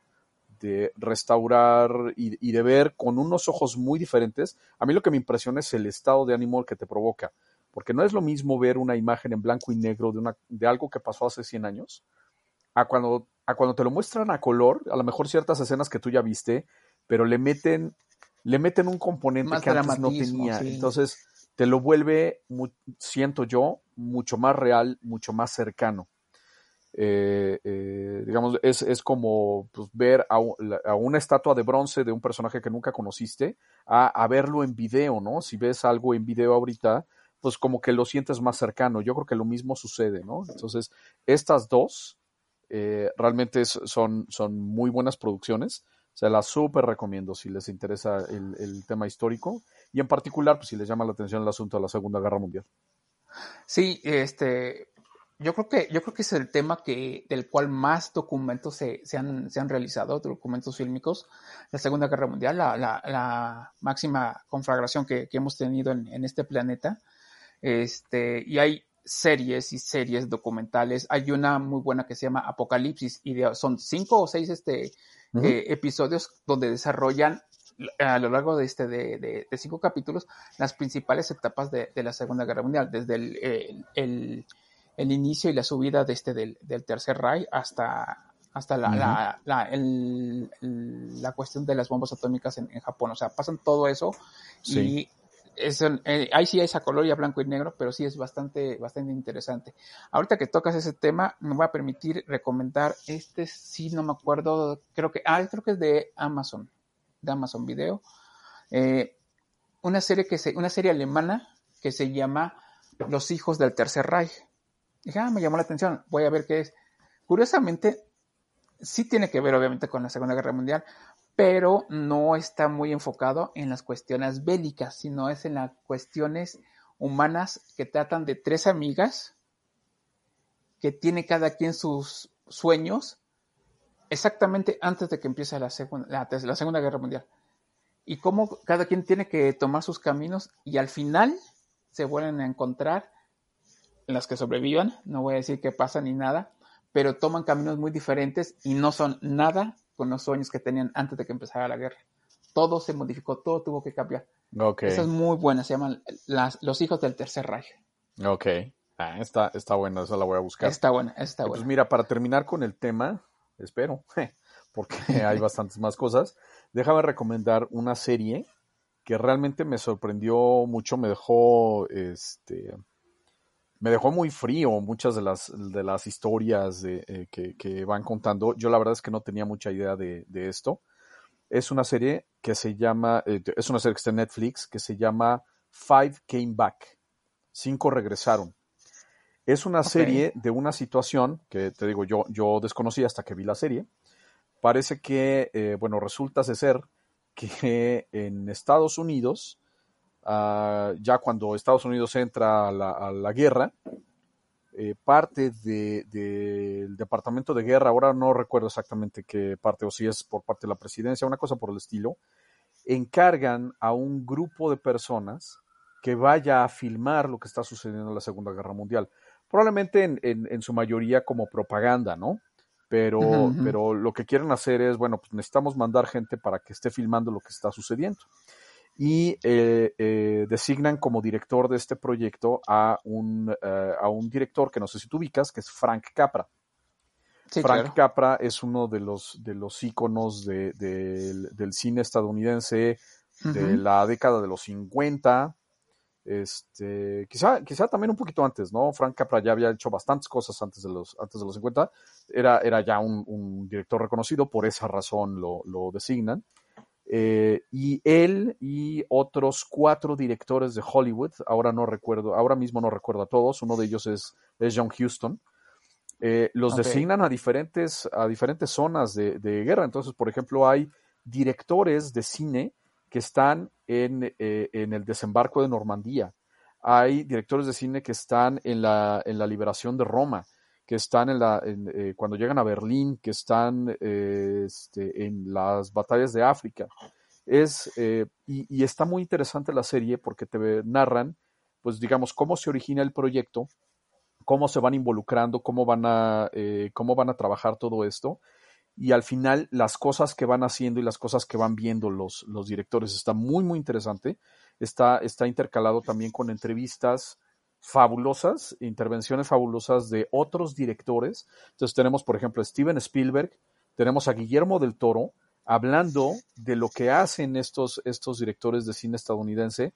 de restaurar y, de ver con unos ojos muy diferentes. A mí lo que me impresiona es el estado de ánimo que te provoca, porque no es lo mismo ver una imagen en blanco y negro de, una, de algo que pasó hace 100 años, a cuando, a cuando te lo muestran a color, a lo mejor ciertas escenas que tú ya viste, pero le meten, le meten un componente que antes no tenía. Entonces te lo vuelve, siento yo, mucho más real, mucho más cercano. Eh, eh, digamos, es, es como pues, ver a, una estatua de bronce de un personaje que nunca conociste a, verlo en video, ¿no? Si ves algo en video ahorita, pues como que lo sientes más cercano. Yo creo que lo mismo sucede, ¿no? Entonces, estas dos eh, realmente son, son muy buenas producciones. Se las súper recomiendo si les interesa el, el tema histórico y en particular, pues si les llama la atención el asunto de la Segunda Guerra Mundial. Sí, este, yo creo que, yo creo que es el tema que, del cual más documentos se, se, han, se han, realizado, documentos fílmicos. La Segunda Guerra Mundial, la, la, la máxima conflagración que, que hemos tenido en, en, este planeta. Este, y hay series y series documentales. Hay una muy buena que se llama Apocalipsis y son cinco o seis este, eh, episodios donde desarrollan a lo largo de este de, de, de, cinco capítulos las principales etapas de, de, la Segunda Guerra Mundial, desde el, el el inicio y la subida de este del, Tercer Reich hasta, hasta la, la, la, cuestión de las bombas atómicas en, Japón. O sea, pasan todo eso y es, eh, ahí sí hay esa color ya blanco y negro, pero sí es bastante, bastante interesante. Ahorita que tocas ese tema, me voy a permitir recomendar este, sí, no me acuerdo, creo que, ah, creo que es de Amazon, de Amazon Video. Eh, una serie que se, una serie alemana que se llama Los hijos del Tercer Reich. Dije, ah, me llamó la atención, voy a ver qué es. Curiosamente, sí tiene que ver obviamente con la Segunda Guerra Mundial, pero no está muy enfocado en las cuestiones bélicas, sino es en las cuestiones humanas que tratan de tres amigas que tiene cada quien sus sueños exactamente antes de que empiece la, segunda, la Segunda Guerra Mundial. Y cómo cada quien tiene que tomar sus caminos y al final se vuelven a encontrar las que sobrevivan, no voy a decir que pasa ni nada, pero toman caminos muy diferentes y no son nada con los sueños que tenían antes de que empezara la guerra. Todo se modificó, todo tuvo que cambiar. Okay. Esa es muy buena, se llaman las, Los hijos del tercer Reich. Ok, ah, está, está buena, esa la voy a buscar. Está buena, está pues buena. Pues mira, para terminar con el tema, espero, porque hay bastantes más cosas, déjame recomendar una serie que realmente me sorprendió mucho, me dejó, este, me dejó muy frío muchas de las, de las historias de, eh, que, van contando. Yo la verdad es que no tenía mucha idea de, esto. Es una serie que se llama, eh, es una serie que está en Netflix, que se llama Five Came Back. Cinco regresaron. Es una serie de una situación que te digo, yo, yo desconocí hasta que vi la serie. Parece que, eh, bueno, resulta ser que en Estados Unidos Ah, ya cuando Estados Unidos entra a la, guerra, eh, parte del Departamento de Guerra, ahora no recuerdo exactamente qué parte, o si es por parte de la presidencia, una cosa por el estilo, encargan a un grupo de personas que vaya a filmar lo que está sucediendo en la Segunda Guerra Mundial. Probablemente en, su mayoría como propaganda, ¿no? Pero, pero lo que quieren hacer es, bueno, pues necesitamos mandar gente para que esté filmando lo que está sucediendo y eh, eh, designan como director de este proyecto a un, eh, a un director que no sé si tú ubicas, que es Frank Capra. Frank Capra es uno de los, de los íconos de, del cine estadounidense de la década de los 50. Este, quizá, quizá también un poquito antes, ¿no? Frank Capra ya había hecho bastantes cosas antes de los, antes de los 50. Era, era ya un, un director reconocido, por esa razón lo, lo designan. Eh, y él y otros cuatro directores de Hollywood, ahora no recuerdo, ahora mismo no recuerdo a todos, uno de ellos es, es John Huston, eh, los designan a diferentes, a diferentes zonas de, de guerra. Entonces, por ejemplo, hay directores de cine que están en, eh, en el desembarco de Normandía. Hay directores de cine que están en la, en la liberación de Roma, que están en la, en, eh, cuando llegan a Berlín, que están eh, este, en las batallas de África. Es, eh, y, y está muy interesante la serie porque te narran, pues digamos, cómo se origina el proyecto, cómo se van involucrando, cómo van a, eh, cómo van a trabajar todo esto. Y al final, las cosas que van haciendo y las cosas que van viendo los, los directores está muy, muy interesante. Está, está intercalado también con entrevistas fabulosas, intervenciones fabulosas de otros directores. Entonces tenemos, por ejemplo, a Steven Spielberg, tenemos a Guillermo del Toro hablando de lo que hacen estos, estos directores de cine estadounidense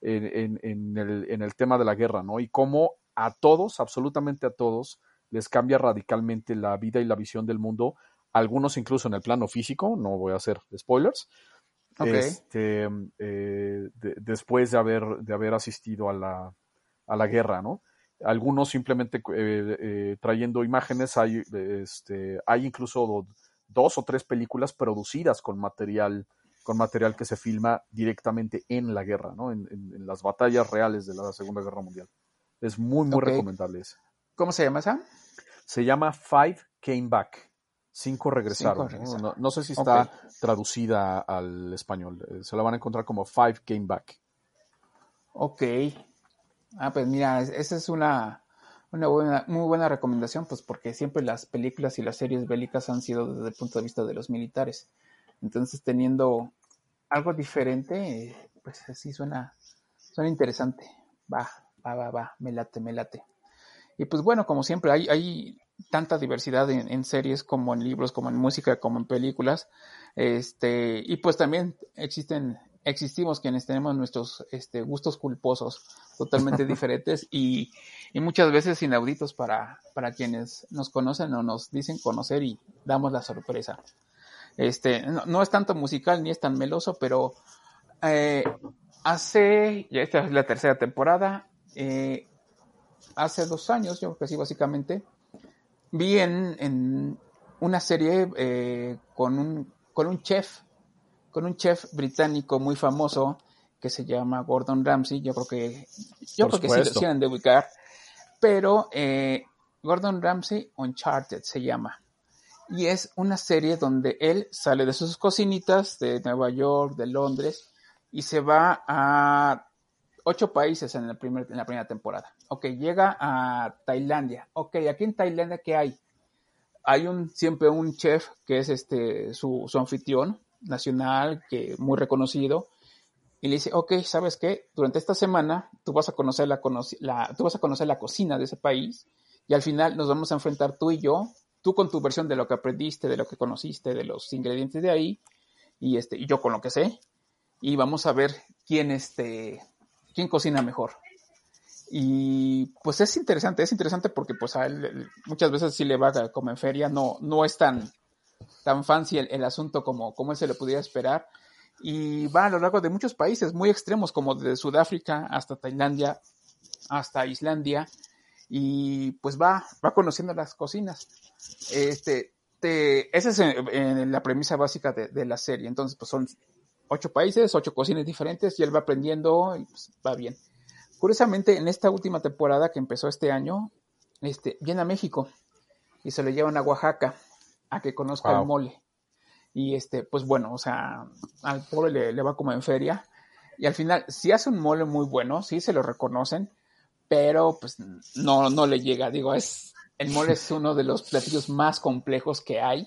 en, en- en el, en el tema de la guerra, ¿no? Y cómo a todos, absolutamente a todos, les cambia radicalmente la vida y la visión del mundo, algunos incluso en el plano físico, no voy a hacer spoilers, Ok. este, eh, de- después de haber, de haber asistido a la, a la guerra, ¿no? Algunos simplemente eh, eh, trayendo imágenes, hay, este, hay incluso do- dos o tres películas producidas con material, con material que se filma directamente en la guerra, ¿no? En, en- en las batallas reales de la Segunda Guerra Mundial. Es muy, muy recomendable ese. ¿Cómo se llama esa? Se llama Five Came Back. Cinco regresaron. Cinco ¿no? regresaron. No, no sé si está traducida al español. Eh, Se la van a encontrar como Five Came Back. Ok. Ah, pues mira, es- esa es una, una buena, muy buena recomendación, pues porque siempre las películas y las series bélicas han sido desde el punto de vista de los militares. Entonces, teniendo algo diferente, pues sí suena, suena interesante. Va, va, va, va, me late, me late. Y pues bueno, como siempre, hay, hay tanta diversidad en, en series como en libros, como en música, como en películas. Este, y pues también existen, existimos quienes tenemos nuestros este, gustos culposos totalmente diferentes y, y muchas veces inauditos para, para quienes nos conocen o nos dicen conocer y damos la sorpresa. Este, no, no es tanto musical ni es tan meloso, pero eh, hace, ya esta es la tercera temporada, eh, hace dos años, yo creo que sí, básicamente, vi en, en una serie eh, con, un, con un chef, con un chef británico muy famoso que se llama Gordon Ramsay. Yo creo que, yo Por creo que sí lo han de ubicar, pero eh, Gordon Ramsay Uncharted se llama. Y es una serie donde él sale de sus cocinitas de Nueva York, de Londres, y se va a ocho países en, el primer, en la primera temporada. Ok, llega a Tailandia. Ok, aquí en Tailandia, ¿qué hay? Hay un, siempre un chef que es este, su, su anfitrión nacional, que muy reconocido, y le dice, ok, ¿sabes qué? Durante esta semana tú vas a conocer la, la- tú vas a conocer la cocina de ese país, y al final nos vamos a enfrentar tú y yo, tú con tu versión de lo que aprendiste, de lo que conociste, de los ingredientes de ahí, y este, y yo con lo que sé, y vamos a ver quién este, quién cocina mejor. Y pues es interesante, es interesante porque pues a él muchas veces sí le va como en feria, no, no es tan, tan fancy el, el asunto como, como él se lo pudiera esperar. Y va a lo largo de muchos países muy extremos, como desde Sudáfrica hasta Tailandia, hasta Islandia, y pues va, va conociendo las cocinas. Este, te, esa es eh, la premisa básica de, de la serie. Entonces, pues son ocho países, ocho cocinas diferentes, y él va aprendiendo y pues, va bien. Curiosamente, en esta última temporada que empezó este año, este, viene a México y se lo llevan a Oaxaca a que conozca Wow. el mole. Y este, pues bueno, o sea, al pobre le, le va como en feria. Y al final, sí hace un mole muy bueno, sí se lo reconocen, pero pues no, no le llega. Digo, es, el mole es uno de los platillos más complejos que hay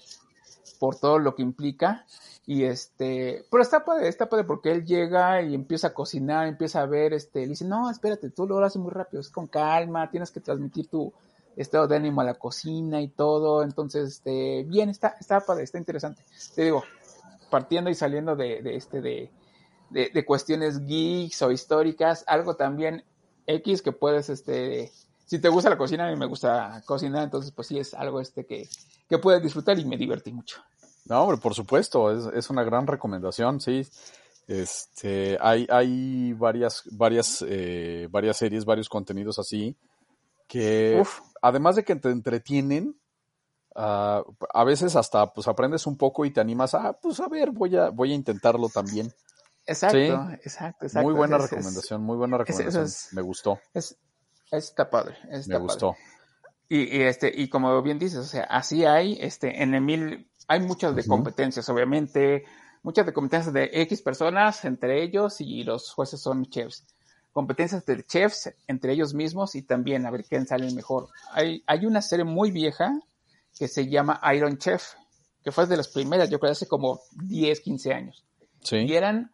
por todo lo que implica. Y este, pero está padre, está padre porque él llega y empieza a cocinar, empieza a ver, este, le dice, no, espérate, tú lo haces muy rápido, es con calma, tienes que transmitir tu estado de ánimo a la cocina y todo. Entonces, este, bien, está, está padre, está interesante. Te digo, partiendo y saliendo de, de este, de, de, de cuestiones geeks o históricas, algo también X que puedes, este, si te gusta la cocina, a mí me gusta cocinar, entonces pues sí es algo este que, que puedes disfrutar y me divertí mucho. No, hombre, por supuesto, es, es una gran recomendación, sí. Este, hay, hay varias, varias, eh, varias series, varios contenidos así, que Uf. Además de que te entretienen, ah, a veces hasta pues aprendes un poco y te animas a, pues a ver, voy a, voy a intentarlo también. Exacto, Sí. exacto, exacto. muy buena Es- es- recomendación, muy buena recomendación. es- Me gustó, Es, está padre, está me padre. gustó. Y, y, este, y como bien dices, o sea, así hay, este, en el mil, hay muchas de competencias, obviamente, muchas de competencias de X personas, entre ellos, y los jueces son chefs. Competencias de chefs entre ellos mismos y también a ver quién sale mejor. Hay, hay una serie muy vieja que se llama Iron Chef, que fue de las primeras, yo creo, hace como 10, 15 años. Sí, Y eran,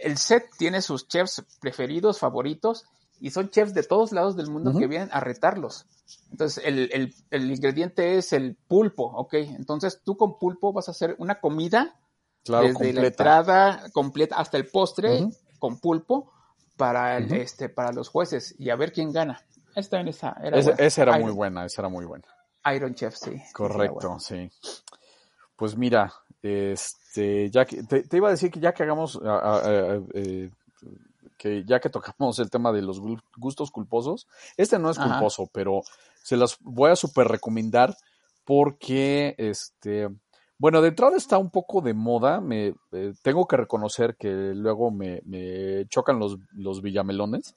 el set tiene sus chefs preferidos, favoritos, y son chefs de todos lados del mundo que vienen a retarlos. Entonces, el, el- el ingrediente es el pulpo, ¿ok? Entonces, tú con pulpo vas a hacer una comida claro, desde la completa. entrada completa hasta el postre con pulpo para, el, este, para los jueces y a ver quién gana. Esta también esa era buena. esa era Iron, muy buena, esa era muy buena. Iron Chef, sí. Correcto, sí. Pues mira, este, ya que te, te iba a decir que ya que hagamos, eh, que ya que tocamos el tema de los gu- gustos culposos, este no es Ajá. culposo, pero se los voy a super recomendar porque, este, bueno, de entrada está un poco de moda, me eh, tengo que reconocer que luego me, me chocan los, los villamelones.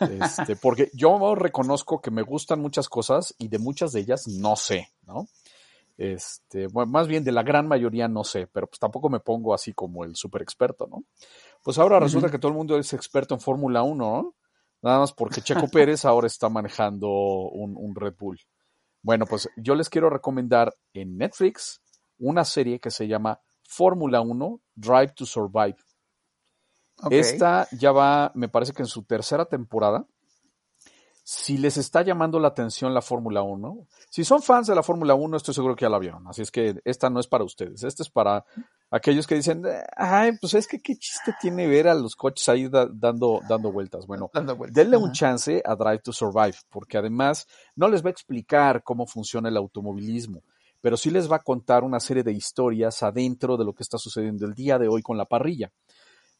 Este, porque yo reconozco que me gustan muchas cosas y de muchas de ellas no sé, ¿no? Este, bueno, más bien de la gran mayoría no sé, pero pues tampoco me pongo así como el super experto, ¿no? Pues ahora resulta que todo el mundo es experto en Fórmula 1, ¿no? Nada más porque Checo Pérez ahora está manejando un, un Red Bull. Bueno, pues yo les quiero recomendar en Netflix una serie que se llama Fórmula 1 Drive to Survive. Esta ya va, me parece que en su tercera temporada. Si les está llamando la atención la Fórmula 1, si son fans de la Fórmula 1, estoy seguro que ya la vieron. Así es que esta no es para ustedes. Esta es para aquellos que dicen, ay, pues es que qué chiste tiene ver a los coches ahí da- dando, dando vueltas. Bueno, Dando vueltas. denle un chance a Drive to Survive, porque además no les va a explicar cómo funciona el automovilismo, pero sí les va a contar una serie de historias adentro de lo que está sucediendo el día de hoy con la parrilla.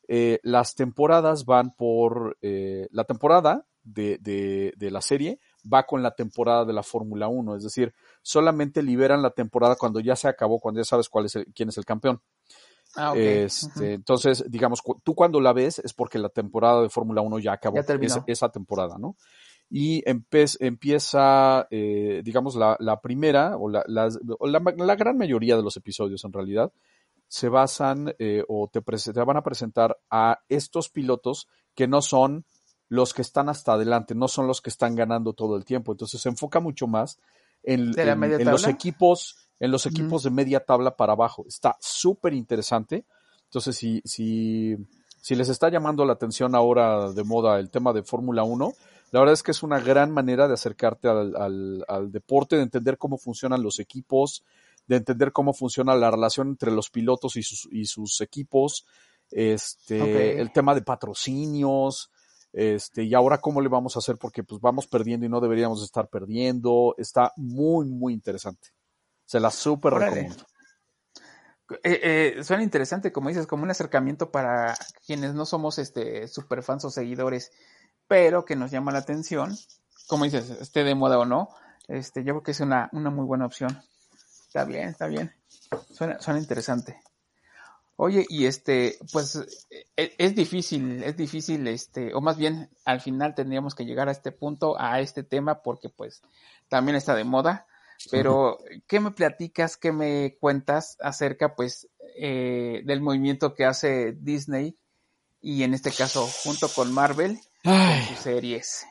Eh, las temporadas van por eh, la temporada de, de- de la serie va con la temporada de la Fórmula 1, es decir, solamente liberan la temporada cuando ya se acabó, cuando ya sabes cuál es el- quién es el campeón. Ah, ok. Este. Entonces, digamos, tú cuando la ves es porque la temporada de Fórmula 1 ya acabó, Ya terminó. esa, esa temporada, ¿no? Y empieza, eh, digamos, la, la primera, o, la, la, la gran mayoría de los episodios en realidad, se basan eh, o te, te van a presentar a estos pilotos que no son los que están hasta adelante, no son los que están ganando todo el tiempo. Entonces se enfoca mucho más en, ¿De la en- media en los equipos, en los equipos de media tabla para abajo. Está súper interesante. Entonces, si, si, si les está llamando la atención ahora de moda el tema de Fórmula 1, la verdad es que es una gran manera de acercarte al, al- al deporte, de entender cómo funcionan los equipos, de entender cómo funciona la relación entre los pilotos y sus, y sus equipos, este, el tema de patrocinios, este, y ahora cómo le vamos a hacer porque pues vamos perdiendo y no deberíamos estar perdiendo. Está muy, muy interesante. Se la súper recomiendo. Eh, eh, suena interesante, como dices, como un acercamiento para quienes no somos este super fans o seguidores, pero que nos llama la atención, como dices, esté de moda o no, este, yo creo que es una, una muy buena opción. Está bien, está bien. Suena, suena interesante. Oye, y este, pues e- es, difícil, es difícil, este, o más bien al final tendríamos que llegar a este punto, a este tema, porque pues también está de moda. Pero, ¿qué me platicas, qué me cuentas acerca, pues, eh, del movimiento que hace Disney y en este caso junto con Marvel con Ay, sus series?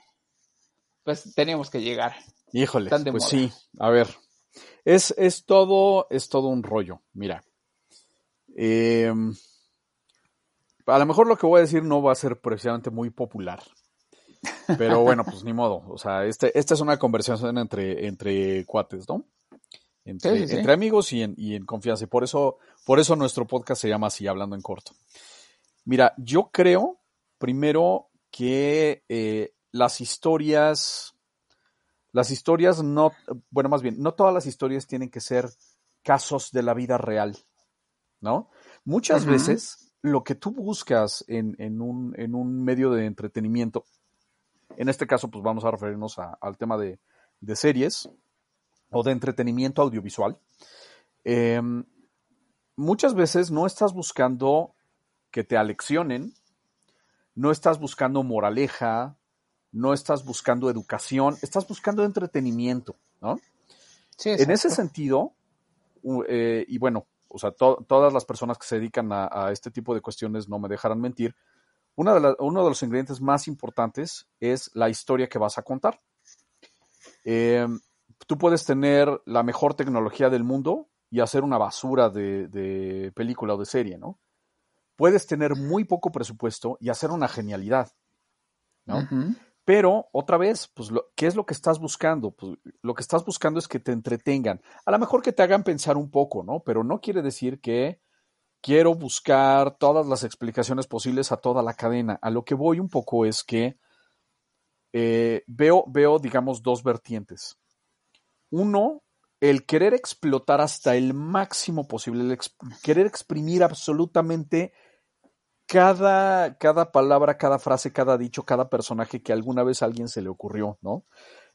Pues tenemos que llegar. híjole, pues moda. sí, a ver. Es, es todo, es todo un rollo. Mira. Eh, a lo mejor lo que voy a decir no va a ser precisamente muy popular. Pero bueno, pues ni modo. O sea, este, esta es una conversación entre, entre cuates, ¿no? Entre, Sí, sí, sí. entre amigos y en, y en confianza. Y por eso, por eso nuestro podcast se llama así, hablando en corto. Mira, yo creo, primero, que eh, las historias, las historias no, bueno, más bien, no todas las historias tienen que ser casos de la vida real, ¿no? Muchas veces lo que tú buscas en, en, un, en, un, medio de entretenimiento, en este caso pues vamos a referirnos a, al tema de, de, series o de entretenimiento audiovisual, eh, muchas veces no estás buscando que te aleccionen, no estás buscando moraleja, no estás buscando educación, estás buscando entretenimiento, ¿no? Sí, en ese sentido, eh, y bueno, o sea, todas las personas que se dedican a, este tipo de cuestiones no me dejarán mentir, una de uno de los ingredientes más importantes es la historia que vas a contar. Eh, tú puedes tener la mejor tecnología del mundo y hacer una basura de, de película o de serie, ¿no? Puedes tener muy poco presupuesto y hacer una genialidad, ¿no? Pero, otra vez, pues, ¿qué es lo que estás buscando? Pues, lo que estás buscando es que te entretengan. A lo mejor que te hagan pensar un poco, ¿no? Pero no quiere decir que quiero buscar todas las explicaciones posibles a toda la cadena. A lo que voy un poco es que eh, veo, veo, digamos, dos vertientes. Uno, el querer explotar hasta el máximo posible, el querer exprimir absolutamente cada, cada palabra, cada frase, cada dicho, cada personaje que alguna vez a alguien se le ocurrió, ¿no?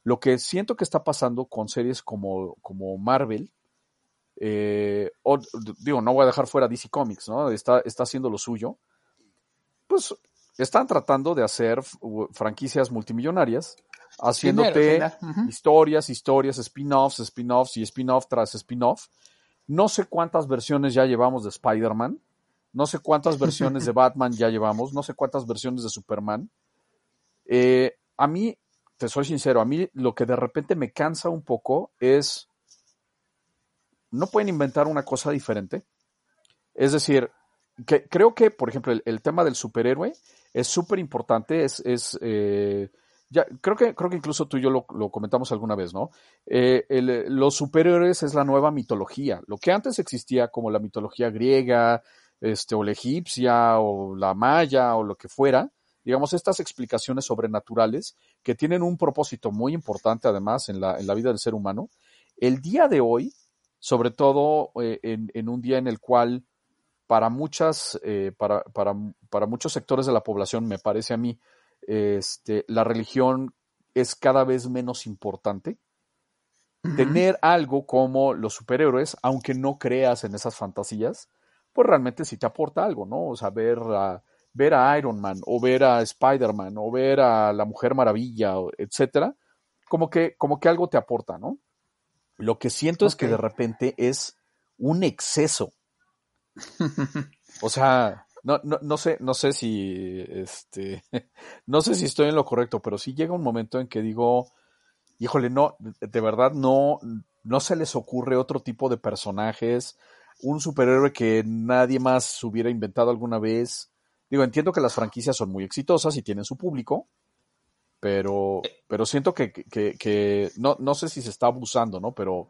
Lo que siento que está pasando con series como, como Marvel, eh, o, digo, no voy a dejar fuera DC Comics, ¿no? Está, está haciendo lo suyo. Pues están tratando de hacer franquicias multimillonarias, haciéndote historias, historias, spin-offs, spin-offs y spin-off tras spin-off. No sé cuántas versiones ya llevamos de Spider-Man. No sé cuántas versiones de Batman ya llevamos, no sé cuántas versiones de Superman. Eh, a mí, te soy sincero, a mí lo que de repente me cansa un poco es, no pueden inventar una cosa diferente. Es decir, que creo que, por ejemplo, el, tema del superhéroe es súper importante, es, es eh, ya, creo que, creo que incluso tú y yo lo, comentamos alguna vez, ¿no? Eh, los superhéroes es la nueva mitología. Lo que antes existía como la mitología griega, este, o la egipcia, o la maya, o lo que fuera, digamos, estas explicaciones sobrenaturales que tienen un propósito muy importante además en la, en la vida del ser humano, el día de hoy, sobre todo eh, en, en, un día en el cual para muchas, eh, para, para, para, muchos sectores de la población, me parece a mí, este, la religión es cada vez menos importante. Tener algo como los superhéroes, aunque no creas en esas fantasías, pues realmente sí te aporta algo, ¿no? O sea, ver a, ver a Iron Man, o ver a Spider-Man, o ver a la Mujer Maravilla, etcétera, como que, como que algo te aporta, ¿no? Lo que siento es que de repente es un exceso. o sea, no, no, no sé, no sé si este, no sé si estoy en lo correcto, pero sí llega un momento en que digo, híjole, no, de verdad no, no se les ocurre otro tipo de personajes, un superhéroe que nadie más hubiera inventado alguna vez. Digo, entiendo que las franquicias son muy exitosas y tienen su público, pero, pero siento que, que, que no, no sé si se está abusando, ¿no? Pero,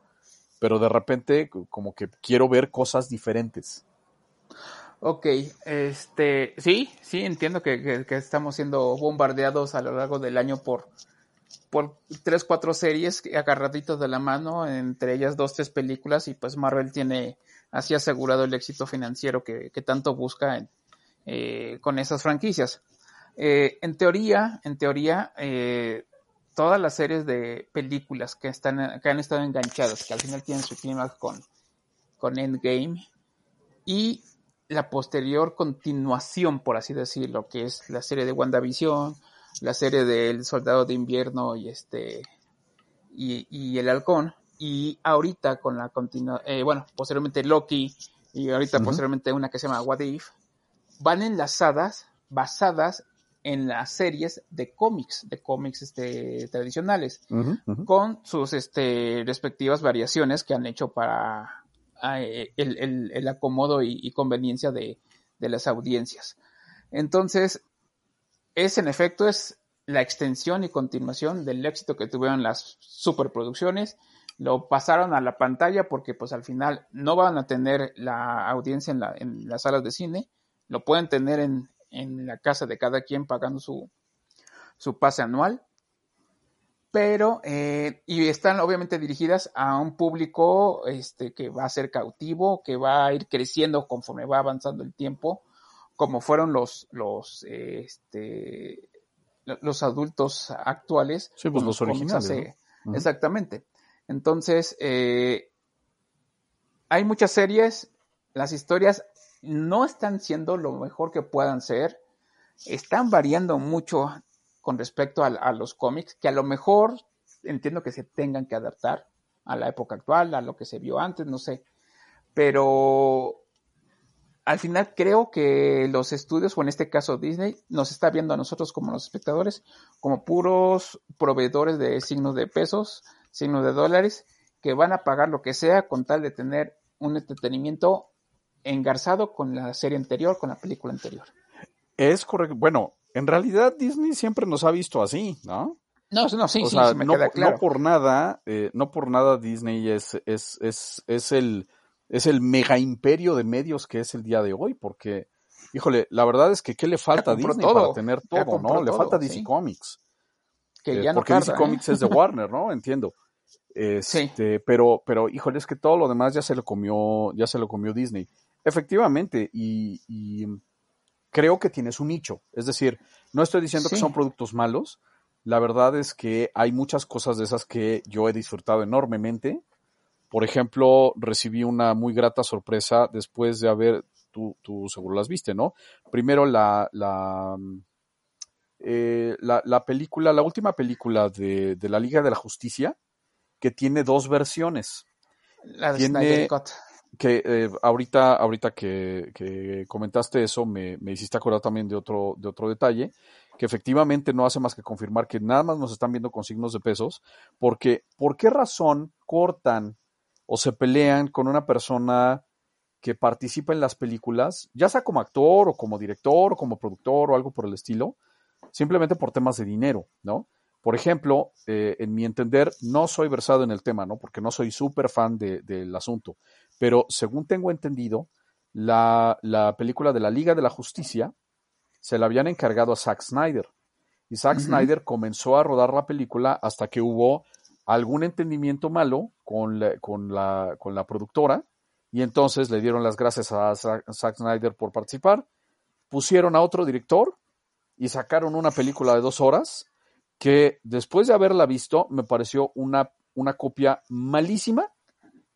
pero de repente como que quiero ver cosas diferentes. Ok, este, sí, sí, entiendo que, que, estamos siendo bombardeados a lo largo del año por, por tres, cuatro series agarraditos de la mano, entre ellas dos, tres películas, y pues Marvel tiene así asegurado el éxito financiero que, tanto busca eh, con esas franquicias. Eh, en teoría, en teoría, eh, todas las series de películas que están, que han estado enganchadas, que al final tienen su clima con, con Endgame, y la posterior continuación, por así decirlo, que es la serie de WandaVision, la serie del Soldado de Invierno y este y, y el Halcón, y ahorita con la continua, eh, bueno, posteriormente Loki y ahorita posteriormente una que se llama What If, van enlazadas, basadas en las series de cómics, de cómics este, tradicionales, con sus este, respectivas variaciones que han hecho para eh, el, acomodo y, conveniencia de, de, las audiencias. Entonces, es en efecto, es la extensión y continuación del éxito que tuvieron las superproducciones lo pasaron a la pantalla porque pues al final no van a tener la audiencia en, la, en las salas de cine, lo pueden tener en, en la casa de cada quien pagando su, su pase anual pero eh, y están obviamente dirigidas a un público este que va a ser cautivo, que va a ir creciendo conforme va avanzando el tiempo, como fueron los los este los adultos actuales. Sí, pues los originales. Exactamente. Entonces, eh, hay muchas series, las historias no están siendo lo mejor que puedan ser, están variando mucho con respecto a, los cómics, que a lo mejor entiendo que se tengan que adaptar a la época actual, a lo que se vio antes, no sé. Pero al final creo que los estudios, o en este caso Disney, nos está viendo a nosotros como los espectadores, como puros proveedores de signos de pesos, signos de dólares, que van a pagar lo que sea con tal de tener un entretenimiento engarzado con la serie anterior, con la película anterior. Es correcto. Bueno, en realidad Disney siempre nos ha visto así, ¿no? No, no, sí, sí, me no, queda claro. no por nada, eh, no por nada Disney es, es, es, es el, es el mega imperio de medios que es el día de hoy, porque, híjole, la verdad es que ¿qué le falta a Disney para tener todo, no? le falta DC Comics. Que eh, ya no porque DC ¿eh? Comics es de Warner, ¿no? Entiendo. Este, pero, pero, híjole, es que todo lo demás ya se lo comió, ya se lo comió Disney. Efectivamente, y, y creo que tienes un nicho. Es decir, no estoy diciendo que son productos malos. La verdad es que hay muchas cosas de esas que yo he disfrutado enormemente. Por ejemplo, recibí una muy grata sorpresa después de haber, tú, tú seguro las viste, ¿no? Primero la, la, eh, la, película, la última película de, de, la Liga de la Justicia, que tiene dos versiones. La de tiene, que eh, ahorita, ahorita que, comentaste eso, me, hiciste acordar también de otro, de otro detalle, que efectivamente no hace más que confirmar que nada más nos están viendo con signos de pesos, porque ¿por qué razón cortan o se pelean con una persona que participa en las películas, ya sea como actor o como director o como productor o algo por el estilo, simplemente por temas de dinero, ¿no? Por ejemplo, eh, en mi entender, no soy versado en el tema, ¿no? Porque no soy súper fan del asunto. Pero según tengo entendido, la, película de la Liga de la Justicia se la habían encargado a Zack Snyder. Y Zack Snyder comenzó a rodar la película hasta que hubo algún entendimiento malo con la, con la, con la productora. Y entonces le dieron las gracias a Zack Snyder por participar. Pusieron a otro director y sacaron una película de dos horas que después de haberla visto me pareció una, una copia malísima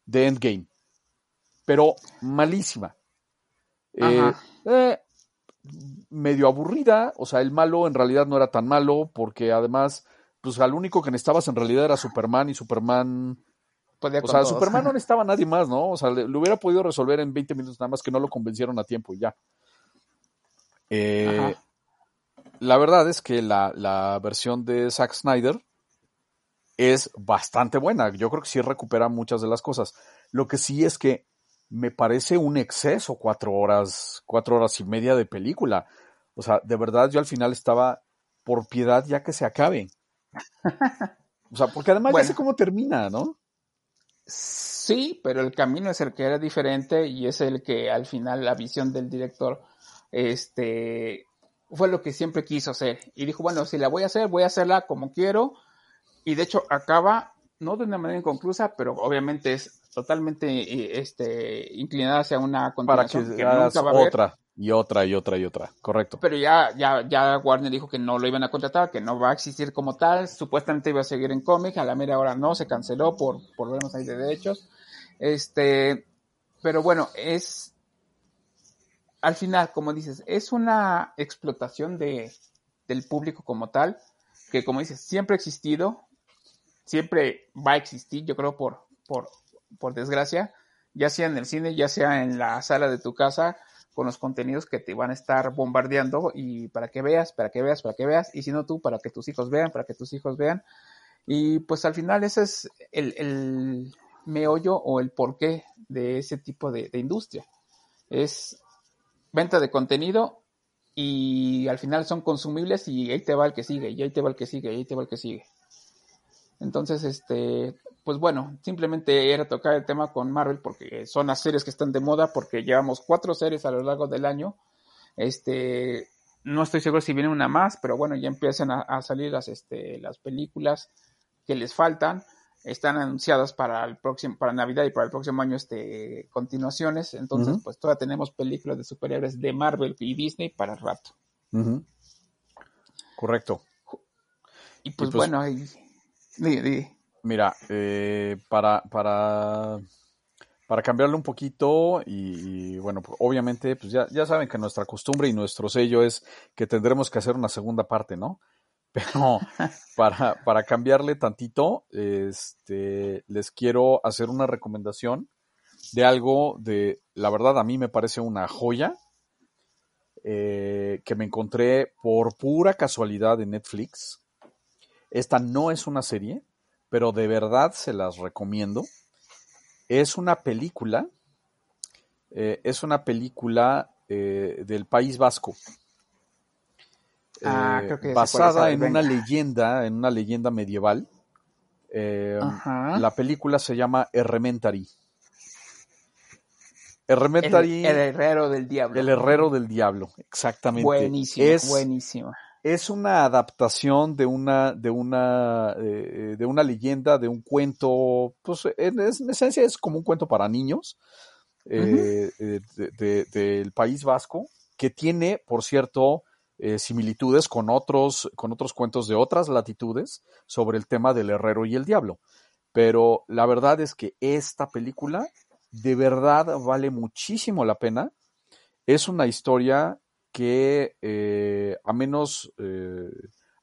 de Endgame pero malísima. Eh, eh, medio aburrida, o sea, el malo en realidad no era tan malo, porque además, pues al único que necesitabas en realidad era Superman y Superman... o sea, Superman no necesitaba nadie más, ¿no? O sea, lo hubiera podido resolver en 20 minutos nada más que no lo convencieron a tiempo y ya. Eh, la verdad es que la, la, versión de Zack Snyder es bastante buena. Yo creo que sí recupera muchas de las cosas. Lo que sí es que me parece un exceso cuatro horas, cuatro horas y media de película. O sea, de verdad yo al final estaba por piedad ya que se acabe. o sea, porque además ya sé cómo termina, ¿no? Sí, pero el camino es el que era diferente y es el que al final la visión del director este fue lo que siempre quiso hacer y dijo, bueno, si la voy a hacer, voy a hacerla como quiero y de hecho acaba no de una manera inconclusa, pero obviamente es totalmente eh, este, inclinada hacia una continuación Para que, nunca va a haber. otra y otra y otra y otra, correcto. Pero ya, ya, ya Warner dijo que no lo iban a contratar, que no va a existir como tal, supuestamente iba a seguir en cómic, a la mera hora no, se canceló por problemas ahí de derechos. Este, pero bueno, es, al final, como dices, es una explotación de, del público como tal, que como dices, siempre ha existido, siempre va a existir, yo creo, por, por, por desgracia, ya sea en el cine, ya sea en la sala de tu casa, con los contenidos que te van a estar bombardeando y para que veas, para que veas, para que veas, y si no tú, para que tus hijos vean, para que tus hijos vean. Y pues al final ese es el, meollo o el porqué de ese tipo de, de industria. Es venta de contenido y al final son consumibles y ahí te va el que sigue, y ahí te va el que sigue, y ahí te va el que sigue. Entonces, este, pues bueno, simplemente era tocar el tema con Marvel porque son las series que están de moda, porque llevamos cuatro series a lo largo del año. Este, no estoy seguro si viene una más, pero bueno, ya empiezan a, salir las, este, las películas que les faltan. Están anunciadas para el próximo, para Navidad y para el próximo año este continuaciones. Entonces, pues todavía tenemos películas de superhéroes de Marvel y Disney para el rato. Correcto. Y pues, pues bueno, ahí, Mira, eh, para, para, para cambiarle un poquito y, bueno, pues, obviamente, pues ya, ya saben que nuestra costumbre y nuestro sello es que tendremos que hacer una segunda parte, ¿no? Pero para, para cambiarle tantito, este, les quiero hacer una recomendación de algo de, la verdad, a mí me parece una joya eh, que me encontré por pura casualidad en Netflix. Esta no es una serie, pero de verdad se las recomiendo. Es una película, eh, es una película eh, del País Vasco. Ah, basada en una leyenda, en una leyenda medieval. la película se llama Errementari. Errementari. El, herrero del diablo. El herrero del diablo, exactamente. Buenísimo, es, buenísimo. Es una adaptación de una, de una, eh, de una leyenda, de un cuento, pues en, esencia es como un cuento para niños eh, eh, del País Vasco, que tiene, por cierto, similitudes con otros, con otros cuentos de otras latitudes sobre el tema del herrero y el diablo. Pero la verdad es que esta película de verdad vale muchísimo la pena. Es una historia que eh, a menos eh,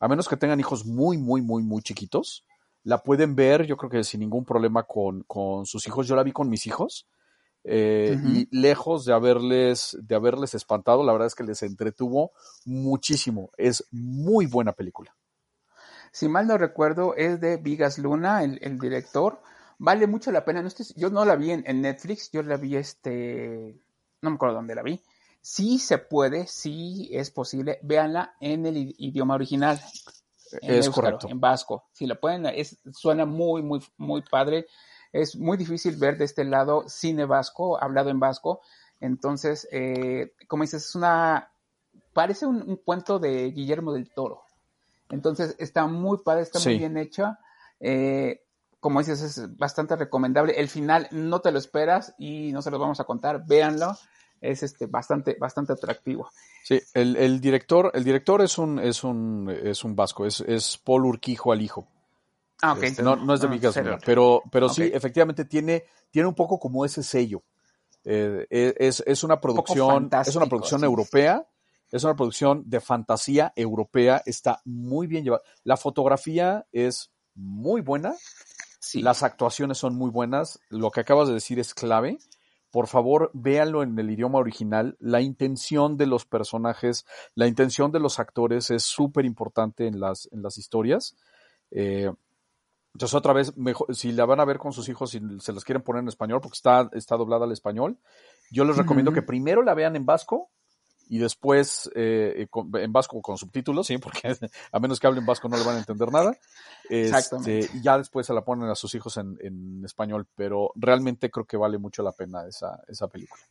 a menos que tengan hijos muy, muy, muy, muy chiquitos, la pueden ver, yo creo que sin ningún problema con, sus hijos. Yo la vi con mis hijos. Eh, y lejos de haberles, de haberles espantado, la verdad es que les entretuvo muchísimo. Es muy buena película. Si mal no recuerdo, es de Vigas Luna, el, el director vale mucho la pena. No yo no la vi en, Netflix, yo la vi este, no me acuerdo dónde la vi. Sí se puede, sí es posible, véanla en el idioma original. es correcto. En vasco. Si la pueden, es, suena muy, muy, muy padre. Es muy difícil ver de este lado cine vasco, hablado en vasco. Entonces, eh, como dices, es una, parece un, cuento de Guillermo del Toro. Entonces, está muy padre, está muy bien hecha. Eh, como dices, es bastante recomendable. El final no te lo esperas y no se lo vamos a contar, véanlo. Es este bastante, bastante atractivo. Sí, el, director, el director es un, es un, es un vasco, es, es Paul Urquijo al hijo. Ah. Este, no, es de Vigas ah, pero, pero sí, efectivamente tiene, tiene un poco como ese sello. Eh, es, una producción, es una producción europea, es una producción de fantasía europea, está muy bien llevada. La fotografía es muy buena, las actuaciones son muy buenas. Lo que acabas de decir es clave. Por favor, véanlo en el idioma original. La intención de los personajes, la intención de los actores es súper importante en las, en las historias. Eh, entonces, otra vez, mejor, si la van a ver con sus hijos, y se las quieren poner en español, porque está, está doblada al español, yo les recomiendo que primero la vean en vasco y después eh, en vasco con subtítulos, ¿sí? porque a menos que hablen vasco no le van a entender nada. Este, y ya después se la ponen a sus hijos en, español, pero realmente creo que vale mucho la pena esa, esa película.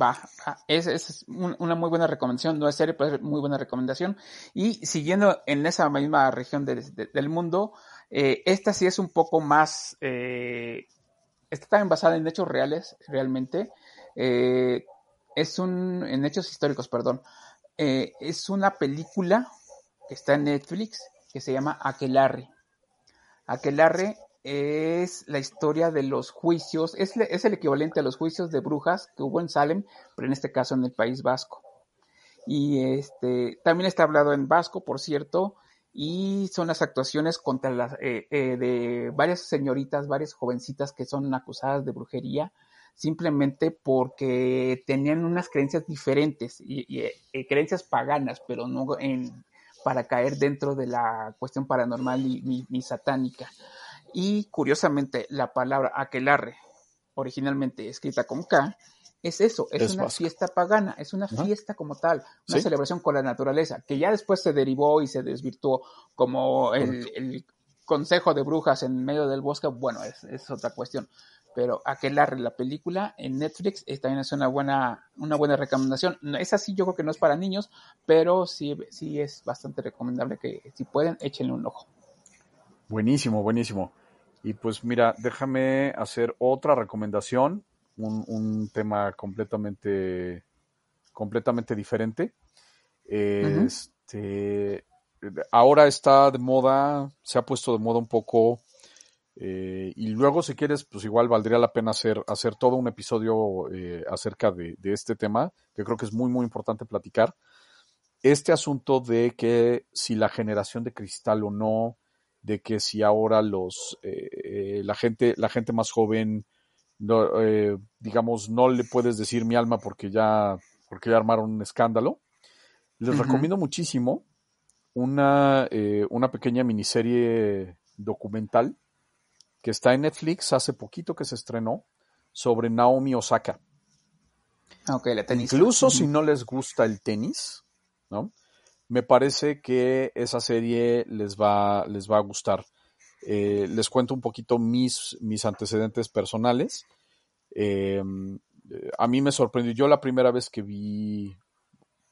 Va, es, es una muy buena recomendación, no es serie, pero es muy buena recomendación. Y siguiendo en esa misma región del mundo, eh, esta sí es un poco más, eh, está también basada en hechos reales, realmente. Eh, es un, en hechos históricos, perdón, eh, es una película que está en Netflix que se llama Aquelarre. Aquelarre es la historia de los juicios, es, es, el equivalente a los juicios de brujas que hubo en Salem, pero en este caso en el País Vasco. Y este también está hablado en vasco, por cierto, y son las actuaciones contra las eh, eh, de varias señoritas, varias jovencitas que son acusadas de brujería simplemente porque tenían unas creencias diferentes y, eh, creencias paganas, pero no en, para caer dentro de la cuestión paranormal ni, satánica. Y curiosamente, la palabra aquelarre, originalmente escrita con K, es eso, es, una fiesta pagana, es una fiesta como tal, una celebración con la naturaleza, que ya después se derivó y se desvirtuó como el, consejo de brujas en medio del bosque, bueno, es, es otra cuestión pero Aquelarre, la película en Netflix, también es una buena, una buena recomendación. Es así, yo creo que no es para niños, pero sí, sí es bastante recomendable que si pueden, échenle un ojo. Buenísimo, buenísimo. Y pues mira, déjame hacer otra recomendación, un, un tema completamente, completamente diferente. Este, ahora está de moda, se ha puesto de moda un poco, eh, y luego si quieres, pues igual valdría la pena hacer, hacer todo un episodio eh, acerca de, de, este tema, que creo que es muy, muy importante platicar. Este asunto de que si la generación de cristal o no, de que si ahora los eh, la gente la gente más joven no, eh, digamos no le puedes decir mi alma porque ya porque ya armaron un escándalo les uh -huh. recomiendo muchísimo una eh, una pequeña miniserie documental que está en Netflix hace poquito que se estrenó sobre Naomi Osaka okay, la tenista. incluso uh -huh. si no les gusta el tenis no me parece que esa serie les va, les va a gustar. Eh, les cuento un poquito mis, mis antecedentes personales. Eh, a mí me sorprendió. Yo la primera vez que vi,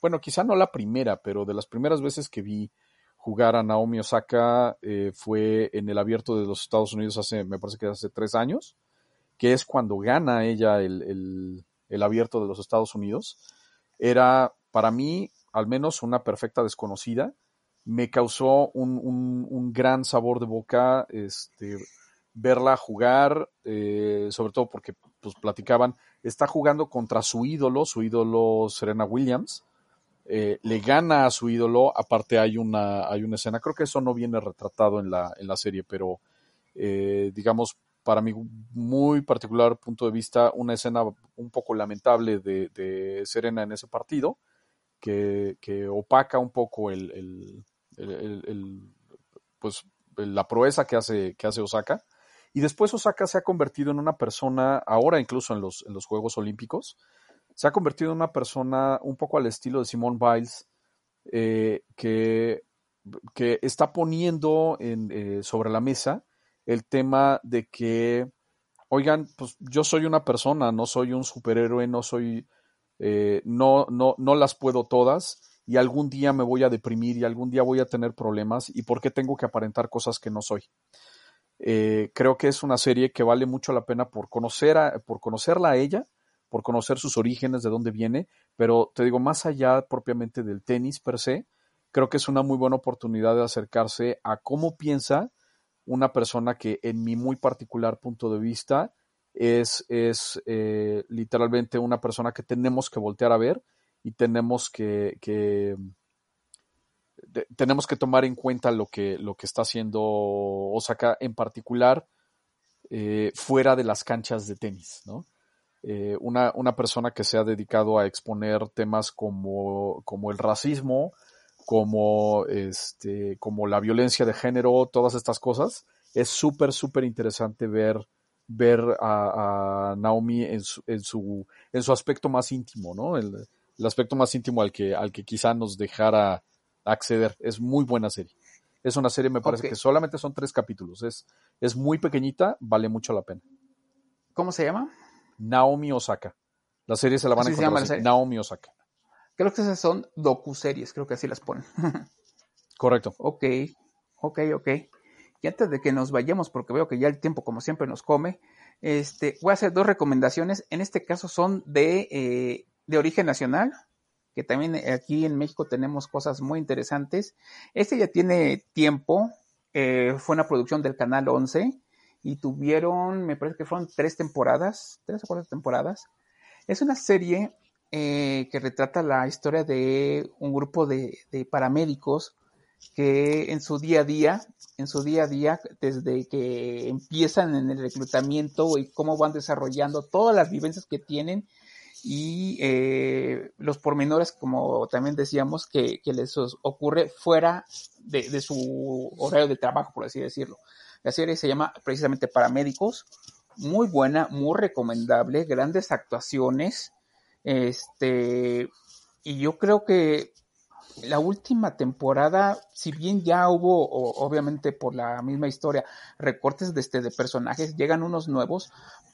bueno, quizá no la primera, pero de las primeras veces que vi jugar a Naomi Osaka eh, fue en el abierto de los Estados Unidos hace, me parece que hace tres años, que es cuando gana ella el, el, el abierto de los Estados Unidos. Era para mí al menos una perfecta desconocida, me causó un, un, gran sabor de boca este, verla jugar, eh, sobre todo porque pues, platicaban, está jugando contra su ídolo, su ídolo Serena Williams, eh, le gana a su ídolo, aparte hay una, hay una escena, creo que eso no viene retratado en la, en la serie, pero eh, digamos, para mi muy particular punto de vista, una escena un poco lamentable de, Serena en ese partido, que, que opaca un poco el, el, pues la proeza que hace, que hace Osaka. Y después Osaka se ha convertido en una persona, ahora incluso en los, en los Juegos Olímpicos, se ha convertido en una persona un poco al estilo de Simone Biles, eh, que, que, está poniendo en, eh, sobre la mesa el tema de que, oigan, pues yo soy una persona, no soy un superhéroe, no soy eh, no, no, no las puedo todas y algún día me voy a deprimir y algún día voy a tener problemas y por qué tengo que aparentar cosas que no soy. Eh, creo que es una serie que vale mucho la pena por, conocer a, por conocerla a ella, por conocer sus orígenes, de dónde viene, pero te digo, más allá propiamente del tenis per se, creo que es una muy buena oportunidad de acercarse a cómo piensa una persona que en mi muy particular punto de vista es, es eh, literalmente una persona que tenemos que voltear a ver y tenemos que, tenemos que tomar en cuenta lo que, lo que está haciendo Osaka en particular eh, fuera de las canchas de tenis, ¿no? Eh, una, una, persona que se ha dedicado a exponer temas como, como el racismo, como, este, como la violencia de género, todas estas cosas. Es súper, súper interesante ver ver a, Naomi en su, en su, en su aspecto más íntimo, ¿no? El, aspecto más íntimo al que, al que quizá nos dejara acceder. Es muy buena serie. Es una serie, me parece okay. que solamente son tres capítulos. Es, es muy pequeñita, vale mucho la pena. ¿Cómo se llama? Naomi Osaka. La serie se la van a encontrar así, Naomi Osaka. Creo que esas son docuseries, creo que así las ponen. Correcto. Ok, ok, ok. Y antes de que nos vayamos, porque veo que ya el tiempo, como siempre, nos come, este, voy a hacer dos recomendaciones. En este caso son de, eh, de origen nacional, que también aquí en México tenemos cosas muy interesantes. Este ya tiene tiempo, eh, fue una producción del Canal 11 y tuvieron, me parece que fueron tres temporadas, tres o cuatro temporadas. Es una serie eh, que retrata la historia de un grupo de, de paramédicos que en su día a día, en su día a día, desde que empiezan en el reclutamiento y cómo van desarrollando todas las vivencias que tienen y eh, los pormenores, como también decíamos, que, que les ocurre fuera de, su horario de trabajo, por así decirlo. La serie se llama precisamente Paramédicos, muy buena, muy recomendable, grandes actuaciones, este, y yo creo que la última temporada, si bien ya hubo, obviamente por la misma historia, recortes de, este, de personajes, llegan unos nuevos,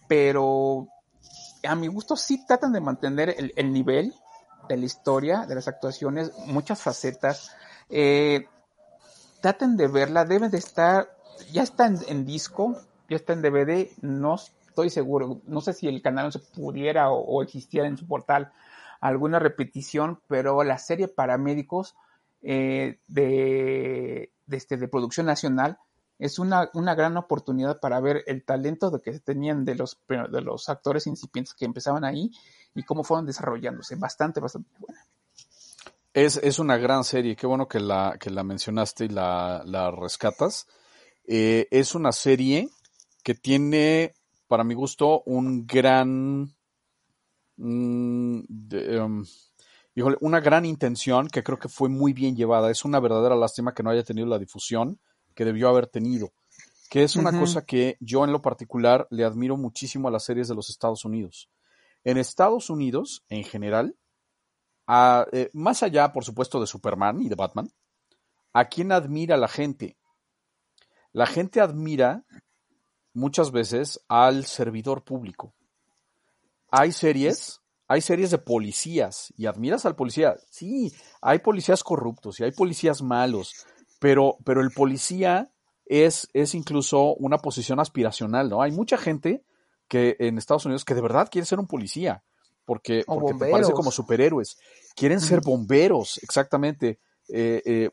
pero a mi gusto sí tratan de mantener el, el nivel de la historia, de las actuaciones, muchas facetas. Eh, traten de verla, deben de estar ya está en, disco, ya está en DVD, no estoy seguro, no sé si el canal se pudiera o, existiera en su portal alguna repetición, pero la serie Paramédicos eh, de, este, de producción nacional es una, una, gran oportunidad para ver el talento de que tenían de los, de los actores incipientes que empezaban ahí y cómo fueron desarrollándose. Bastante, bastante buena. Es, es una gran serie, qué bueno que la, que la mencionaste y la, la rescatas. Eh, es una serie que tiene, para mi gusto, un gran... Mm, um, una gran intención que creo que fue muy bien llevada. Es una verdadera lástima que no haya tenido la difusión que debió haber tenido, que es una cosa que yo en lo particular le admiro muchísimo a las series de los Estados Unidos. En Estados Unidos, en general, eh, más allá, por supuesto, de Superman y de Batman, ¿a quién admira la gente? La gente admira muchas veces al servidor público. Hay series, hay series de policías y admiras al policía. Sí, hay policías corruptos y hay policías malos, pero, pero el policía es, es incluso una posición aspiracional, ¿no? Hay mucha gente que en Estados Unidos que de verdad quiere ser un policía, porque, porque te parece como superhéroes. Quieren ser bomberos, exactamente. Eh, eh,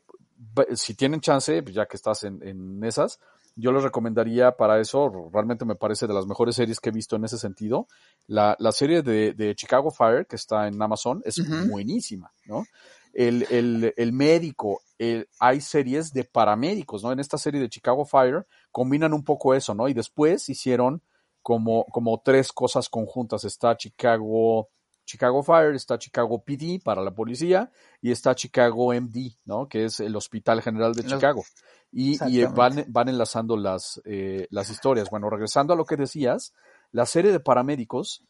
si tienen chance, pues ya que estás en, en, esas, yo les recomendaría para eso, realmente me parece de las mejores series que he visto en ese sentido. La, la serie de, de, Chicago Fire, que está en Amazon, es buenísima, ¿no? El, el, el médico, hay series de paramédicos, ¿no? En esta serie de Chicago Fire combinan un poco eso, ¿no? Y después hicieron como, como tres cosas conjuntas. Está Chicago, Chicago Fire, está Chicago PD para la policía y está Chicago MD, ¿no? Que es el Hospital General de Chicago. Y, y van, van, enlazando las, eh, las historias. Bueno, regresando a lo que decías, la serie de paramédicos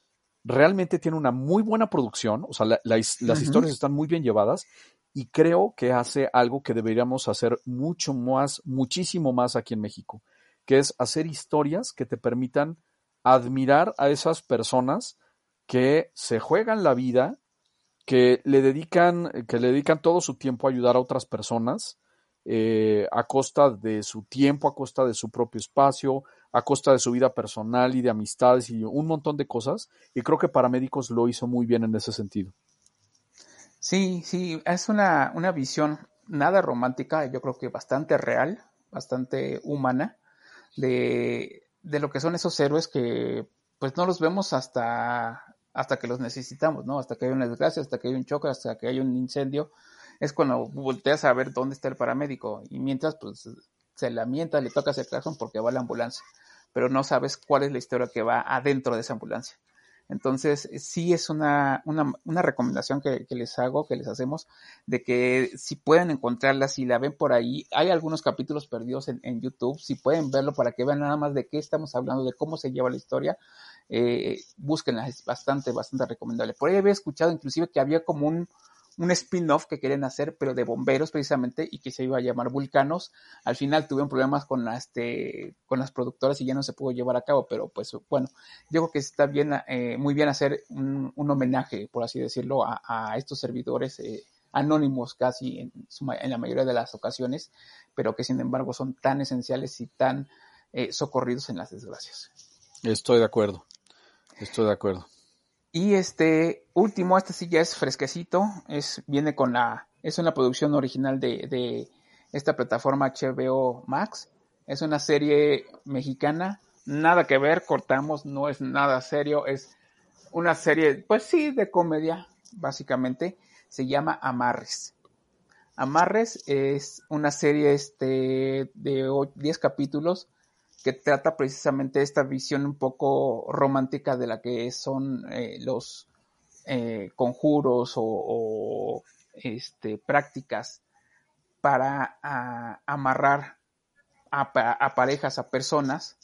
realmente tiene una muy buena producción, o sea, las historias están muy bien llevadas y creo que hace algo que deberíamos hacer mucho más, muchísimo más aquí en México, que es hacer historias que te permitan admirar a esas personas que se juegan la vida, que le dedican, que le dedican todo su tiempo a ayudar a otras personas, eh, a costa de su tiempo, a costa de su propio espacio, a costa de su vida personal y de amistades y un montón de cosas. Y creo que Paramédicos lo hizo muy bien en ese sentido. Sí, sí, es una, una visión nada romántica, yo creo que bastante real, bastante humana, de, de lo que son esos héroes que pues no los vemos hasta, hasta que los necesitamos, ¿no? Hasta que hay una desgracia, hasta que hay un choque, hasta que hay un incendio, es cuando volteas a ver dónde está el paramédico y mientras pues se lamenta, le toca hacer claxon porque va la ambulancia pero no sabes cuál es la historia que va adentro de esa ambulancia. Entonces, sí es una, una, recomendación que, que, les hago, que les hacemos, de que si pueden encontrarla, si la ven por ahí, hay algunos capítulos perdidos en, en YouTube, si pueden verlo para que vean nada más de qué estamos hablando, de cómo se lleva la historia, eh, búsquenla, es bastante, bastante recomendable. Por ahí había escuchado inclusive que había como un, un spin-off que querían hacer, pero de bomberos precisamente, y que se iba a llamar Vulcanos. Al final tuvieron problemas con, este, con las productoras y ya no se pudo llevar a cabo, pero pues bueno, yo creo que está bien, eh, muy bien hacer un, homenaje, por así decirlo, a, estos servidores eh, anónimos casi en, en, la mayoría de las ocasiones, pero que sin embargo son tan esenciales y tan eh, socorridos en las desgracias. Estoy de acuerdo, estoy de acuerdo. Y este último, este sí ya es fresquecito, es, viene con la, es una producción original de, de esta plataforma HBO Max. Es una serie mexicana, nada que ver, cortamos, no es nada serio, es una serie, pues sí, de comedia, básicamente. Se llama Amarres. Amarres es una serie este, de 10 capítulos que trata precisamente esta visión un poco romántica de la que son eh, los eh, conjuros o, este, prácticas para amarrar a, parejas, a personas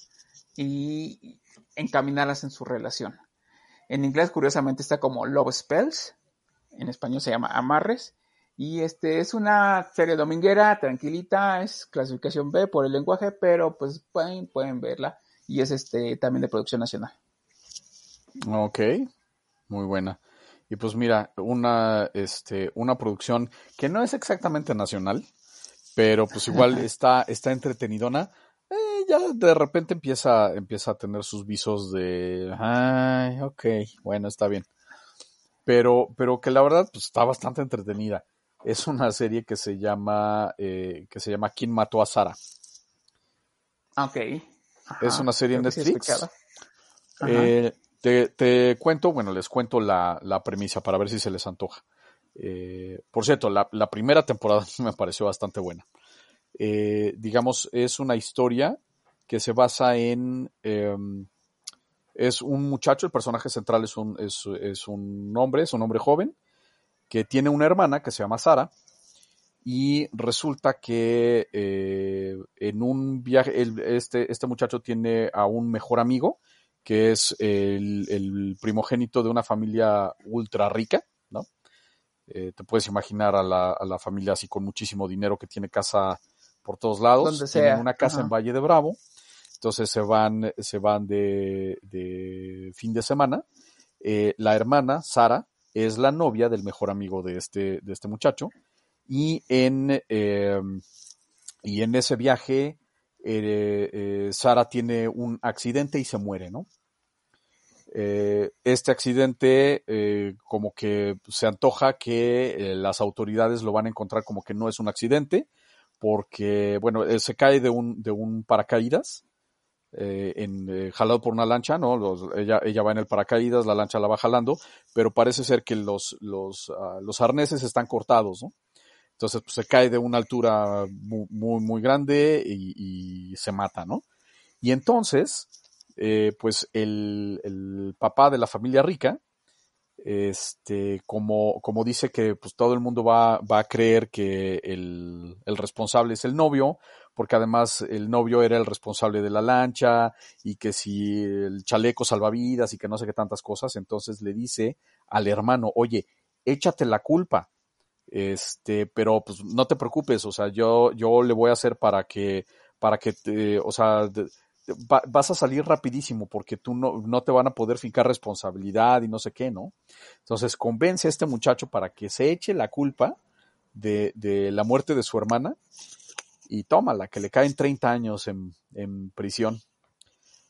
y encaminarlas en su relación. En inglés, curiosamente, está como Love Spells, en español se llama Amarres, y este es una serie dominguera, tranquilita, es clasificación B por el lenguaje, pero pues pueden, pueden verla. Y es este también de producción nacional. Ok, muy buena. Y pues mira, una, este, una producción que no es exactamente nacional, pero pues igual está, está entretenidona. ya de repente empieza, empieza a tener sus visos de, ay, ok, bueno, está bien. Pero, pero que la verdad, pues está bastante entretenida. Es una serie que se llama, eh, que se llama ¿Quién mató a Sara? Ok. es una serie en Netflix. Eh, te, te cuento, bueno, les cuento la, la premisa para ver si se les antoja. Eh, por cierto, la, la primera temporada me pareció bastante buena. Eh, digamos, es una historia que se basa en... eh, es un muchacho, el personaje central es un, es, es un hombre, es un hombre joven, que tiene una hermana que se llama Sara, y resulta que eh, en un viaje, el- este, este muchacho tiene a un mejor amigo, que es el, el primogénito de una familia ultra rica, ¿no? Eh, te puedes imaginar a la, a la familia así con muchísimo dinero que tiene casa por todos lados. Donde Tienen sea, una casa ajá. en Valle de Bravo. Entonces se van, se van de, de fin de semana. Eh, la hermana, Sara, es la novia del mejor amigo de este, de este muchacho. Y en, eh, y en ese viaje, eh, eh, Sara tiene un accidente y se muere, ¿no? Eh, este accidente como que se antoja que las autoridades lo van a encontrar como que no es un accidente, porque, bueno, se cae de un, de un paracaídas, eh, en, eh, jalado por una lancha, ¿no? Los- ella, ella va en el paracaídas, la lancha la va jalando, pero parece ser que los, los, ah, los arneses están cortados, ¿no? Entonces pues, se cae de una altura muy, muy, grande y, y se mata, ¿no? Y entonces, eh, pues el, el papá de la familia rica, este, como, como dice que pues todo el mundo va, va a creer que el, el responsable es el novio, porque además el novio era el responsable de la lancha y que si el chaleco salvavidas y que no sé qué tantas cosas, entonces le dice al hermano, oye, échate la culpa, este, pero pues no te preocupes, o sea, yo, yo le voy a hacer para que, para que, te, o sea, vas a salir rapidísimo porque tú no, no te van a poder fincar responsabilidad y no sé qué, ¿no? Entonces convence a este muchacho para que se eche la culpa de, de la muerte de su hermana y tómala, que le caen 30 años en, en prisión.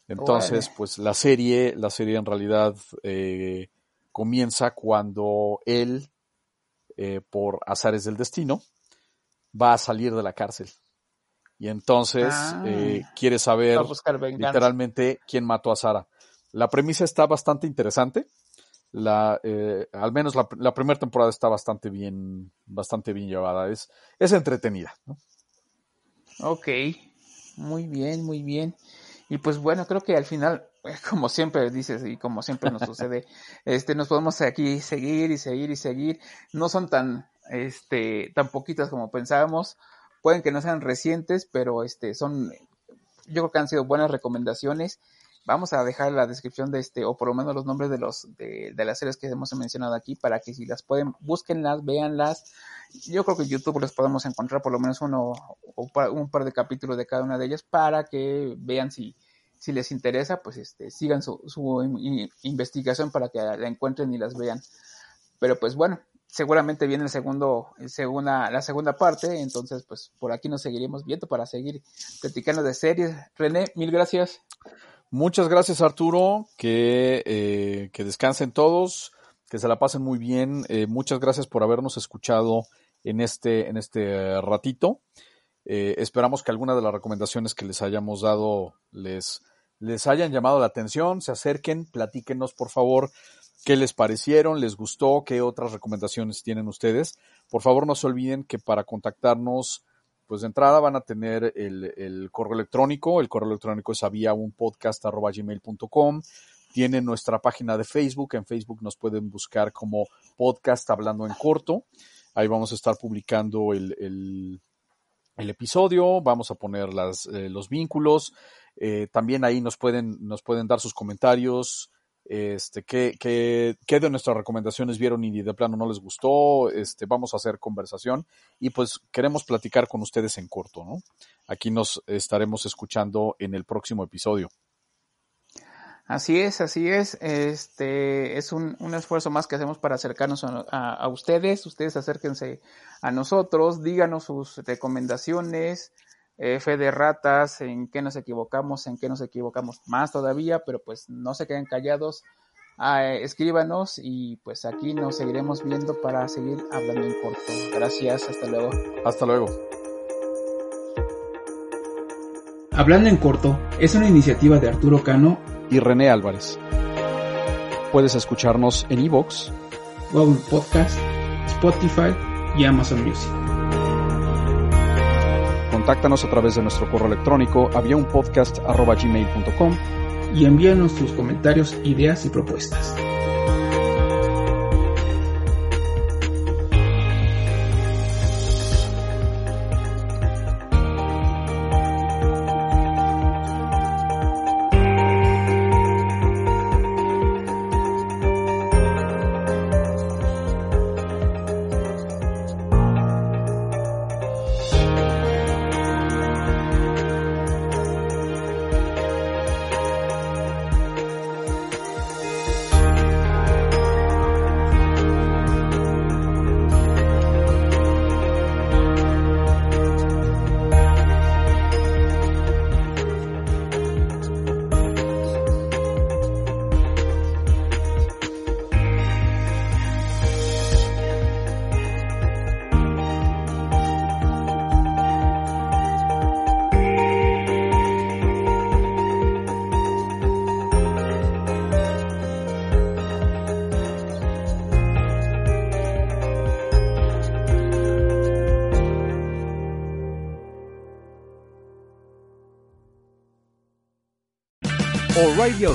Entonces, pues la serie, la serie en realidad eh, comienza cuando él, eh, por azares del destino, va a salir de la cárcel. Y entonces Ah. eh, quiere saber literalmente quién mató a Sara. La premisa está bastante interesante. La, eh, al menos la, la primera temporada está bastante bien, bastante bien llevada. Es, es entretenida. ¿no? Ok, muy bien, muy bien. Y pues bueno, creo que al final, como siempre dices y como siempre nos sucede, este, nos podemos aquí seguir y seguir y seguir. No son tan, este, tan poquitas como pensábamos. Pueden que no sean recientes, pero este, son, yo creo que han sido buenas recomendaciones. Vamos a dejar la descripción de este, o por lo menos los nombres de los, de, de las series que hemos mencionado aquí, para que si las pueden, búsquenlas, véanlas. Yo creo que en YouTube les podemos encontrar por lo menos uno o un par de capítulos de cada una de ellas para que vean si, si les interesa, pues este, sigan su, su in- investigación para que la encuentren y las vean. Pero pues bueno, seguramente viene el segundo, el segunda, la segunda parte, entonces pues por aquí nos seguiremos viendo para seguir platicando de series. René, mil gracias. Muchas gracias Arturo, que, eh, que descansen todos, que se la pasen muy bien. Eh, muchas gracias por habernos escuchado en este, en este eh, ratito. Esperamos que alguna de las recomendaciones que les hayamos dado les, les hayan llamado la atención. Se acerquen, platíquenos por favor qué les parecieron, les gustó, qué otras recomendaciones tienen ustedes. Por favor no se olviden que para contactarnos pues de entrada van a tener el, correo electrónico, el correo electrónico es había un podcast gmail.com, tienen nuestra página de Facebook, en Facebook nos pueden buscar como podcast hablando en corto, ahí vamos a estar publicando el episodio, vamos a poner las, eh, los vínculos, eh, también ahí nos pueden, nos pueden dar sus comentarios, este, qué, qué, qué de nuestras recomendaciones vieron y de plano no les gustó, este, vamos a hacer conversación y pues queremos platicar con ustedes en corto, ¿no? Aquí nos estaremos escuchando en el próximo episodio. Así es, así es. Este es un, un esfuerzo más que hacemos para acercarnos a, a- a ustedes. Ustedes acérquense a nosotros, díganos sus recomendaciones, fe de ratas, en qué nos equivocamos, en qué nos equivocamos más todavía, pero pues no se queden callados, ah, escríbanos y pues aquí nos seguiremos viendo para seguir hablando en corto. Gracias, hasta luego. Hasta luego. Hablando en corto es una iniciativa de Arturo Cano y René Álvarez. Puedes escucharnos en iVoox, Google Podcast, Spotify y Amazon Music. Contáctanos a través de nuestro correo electrónico aviaunpodcast.gmail.com y envíanos tus comentarios, ideas y propuestas.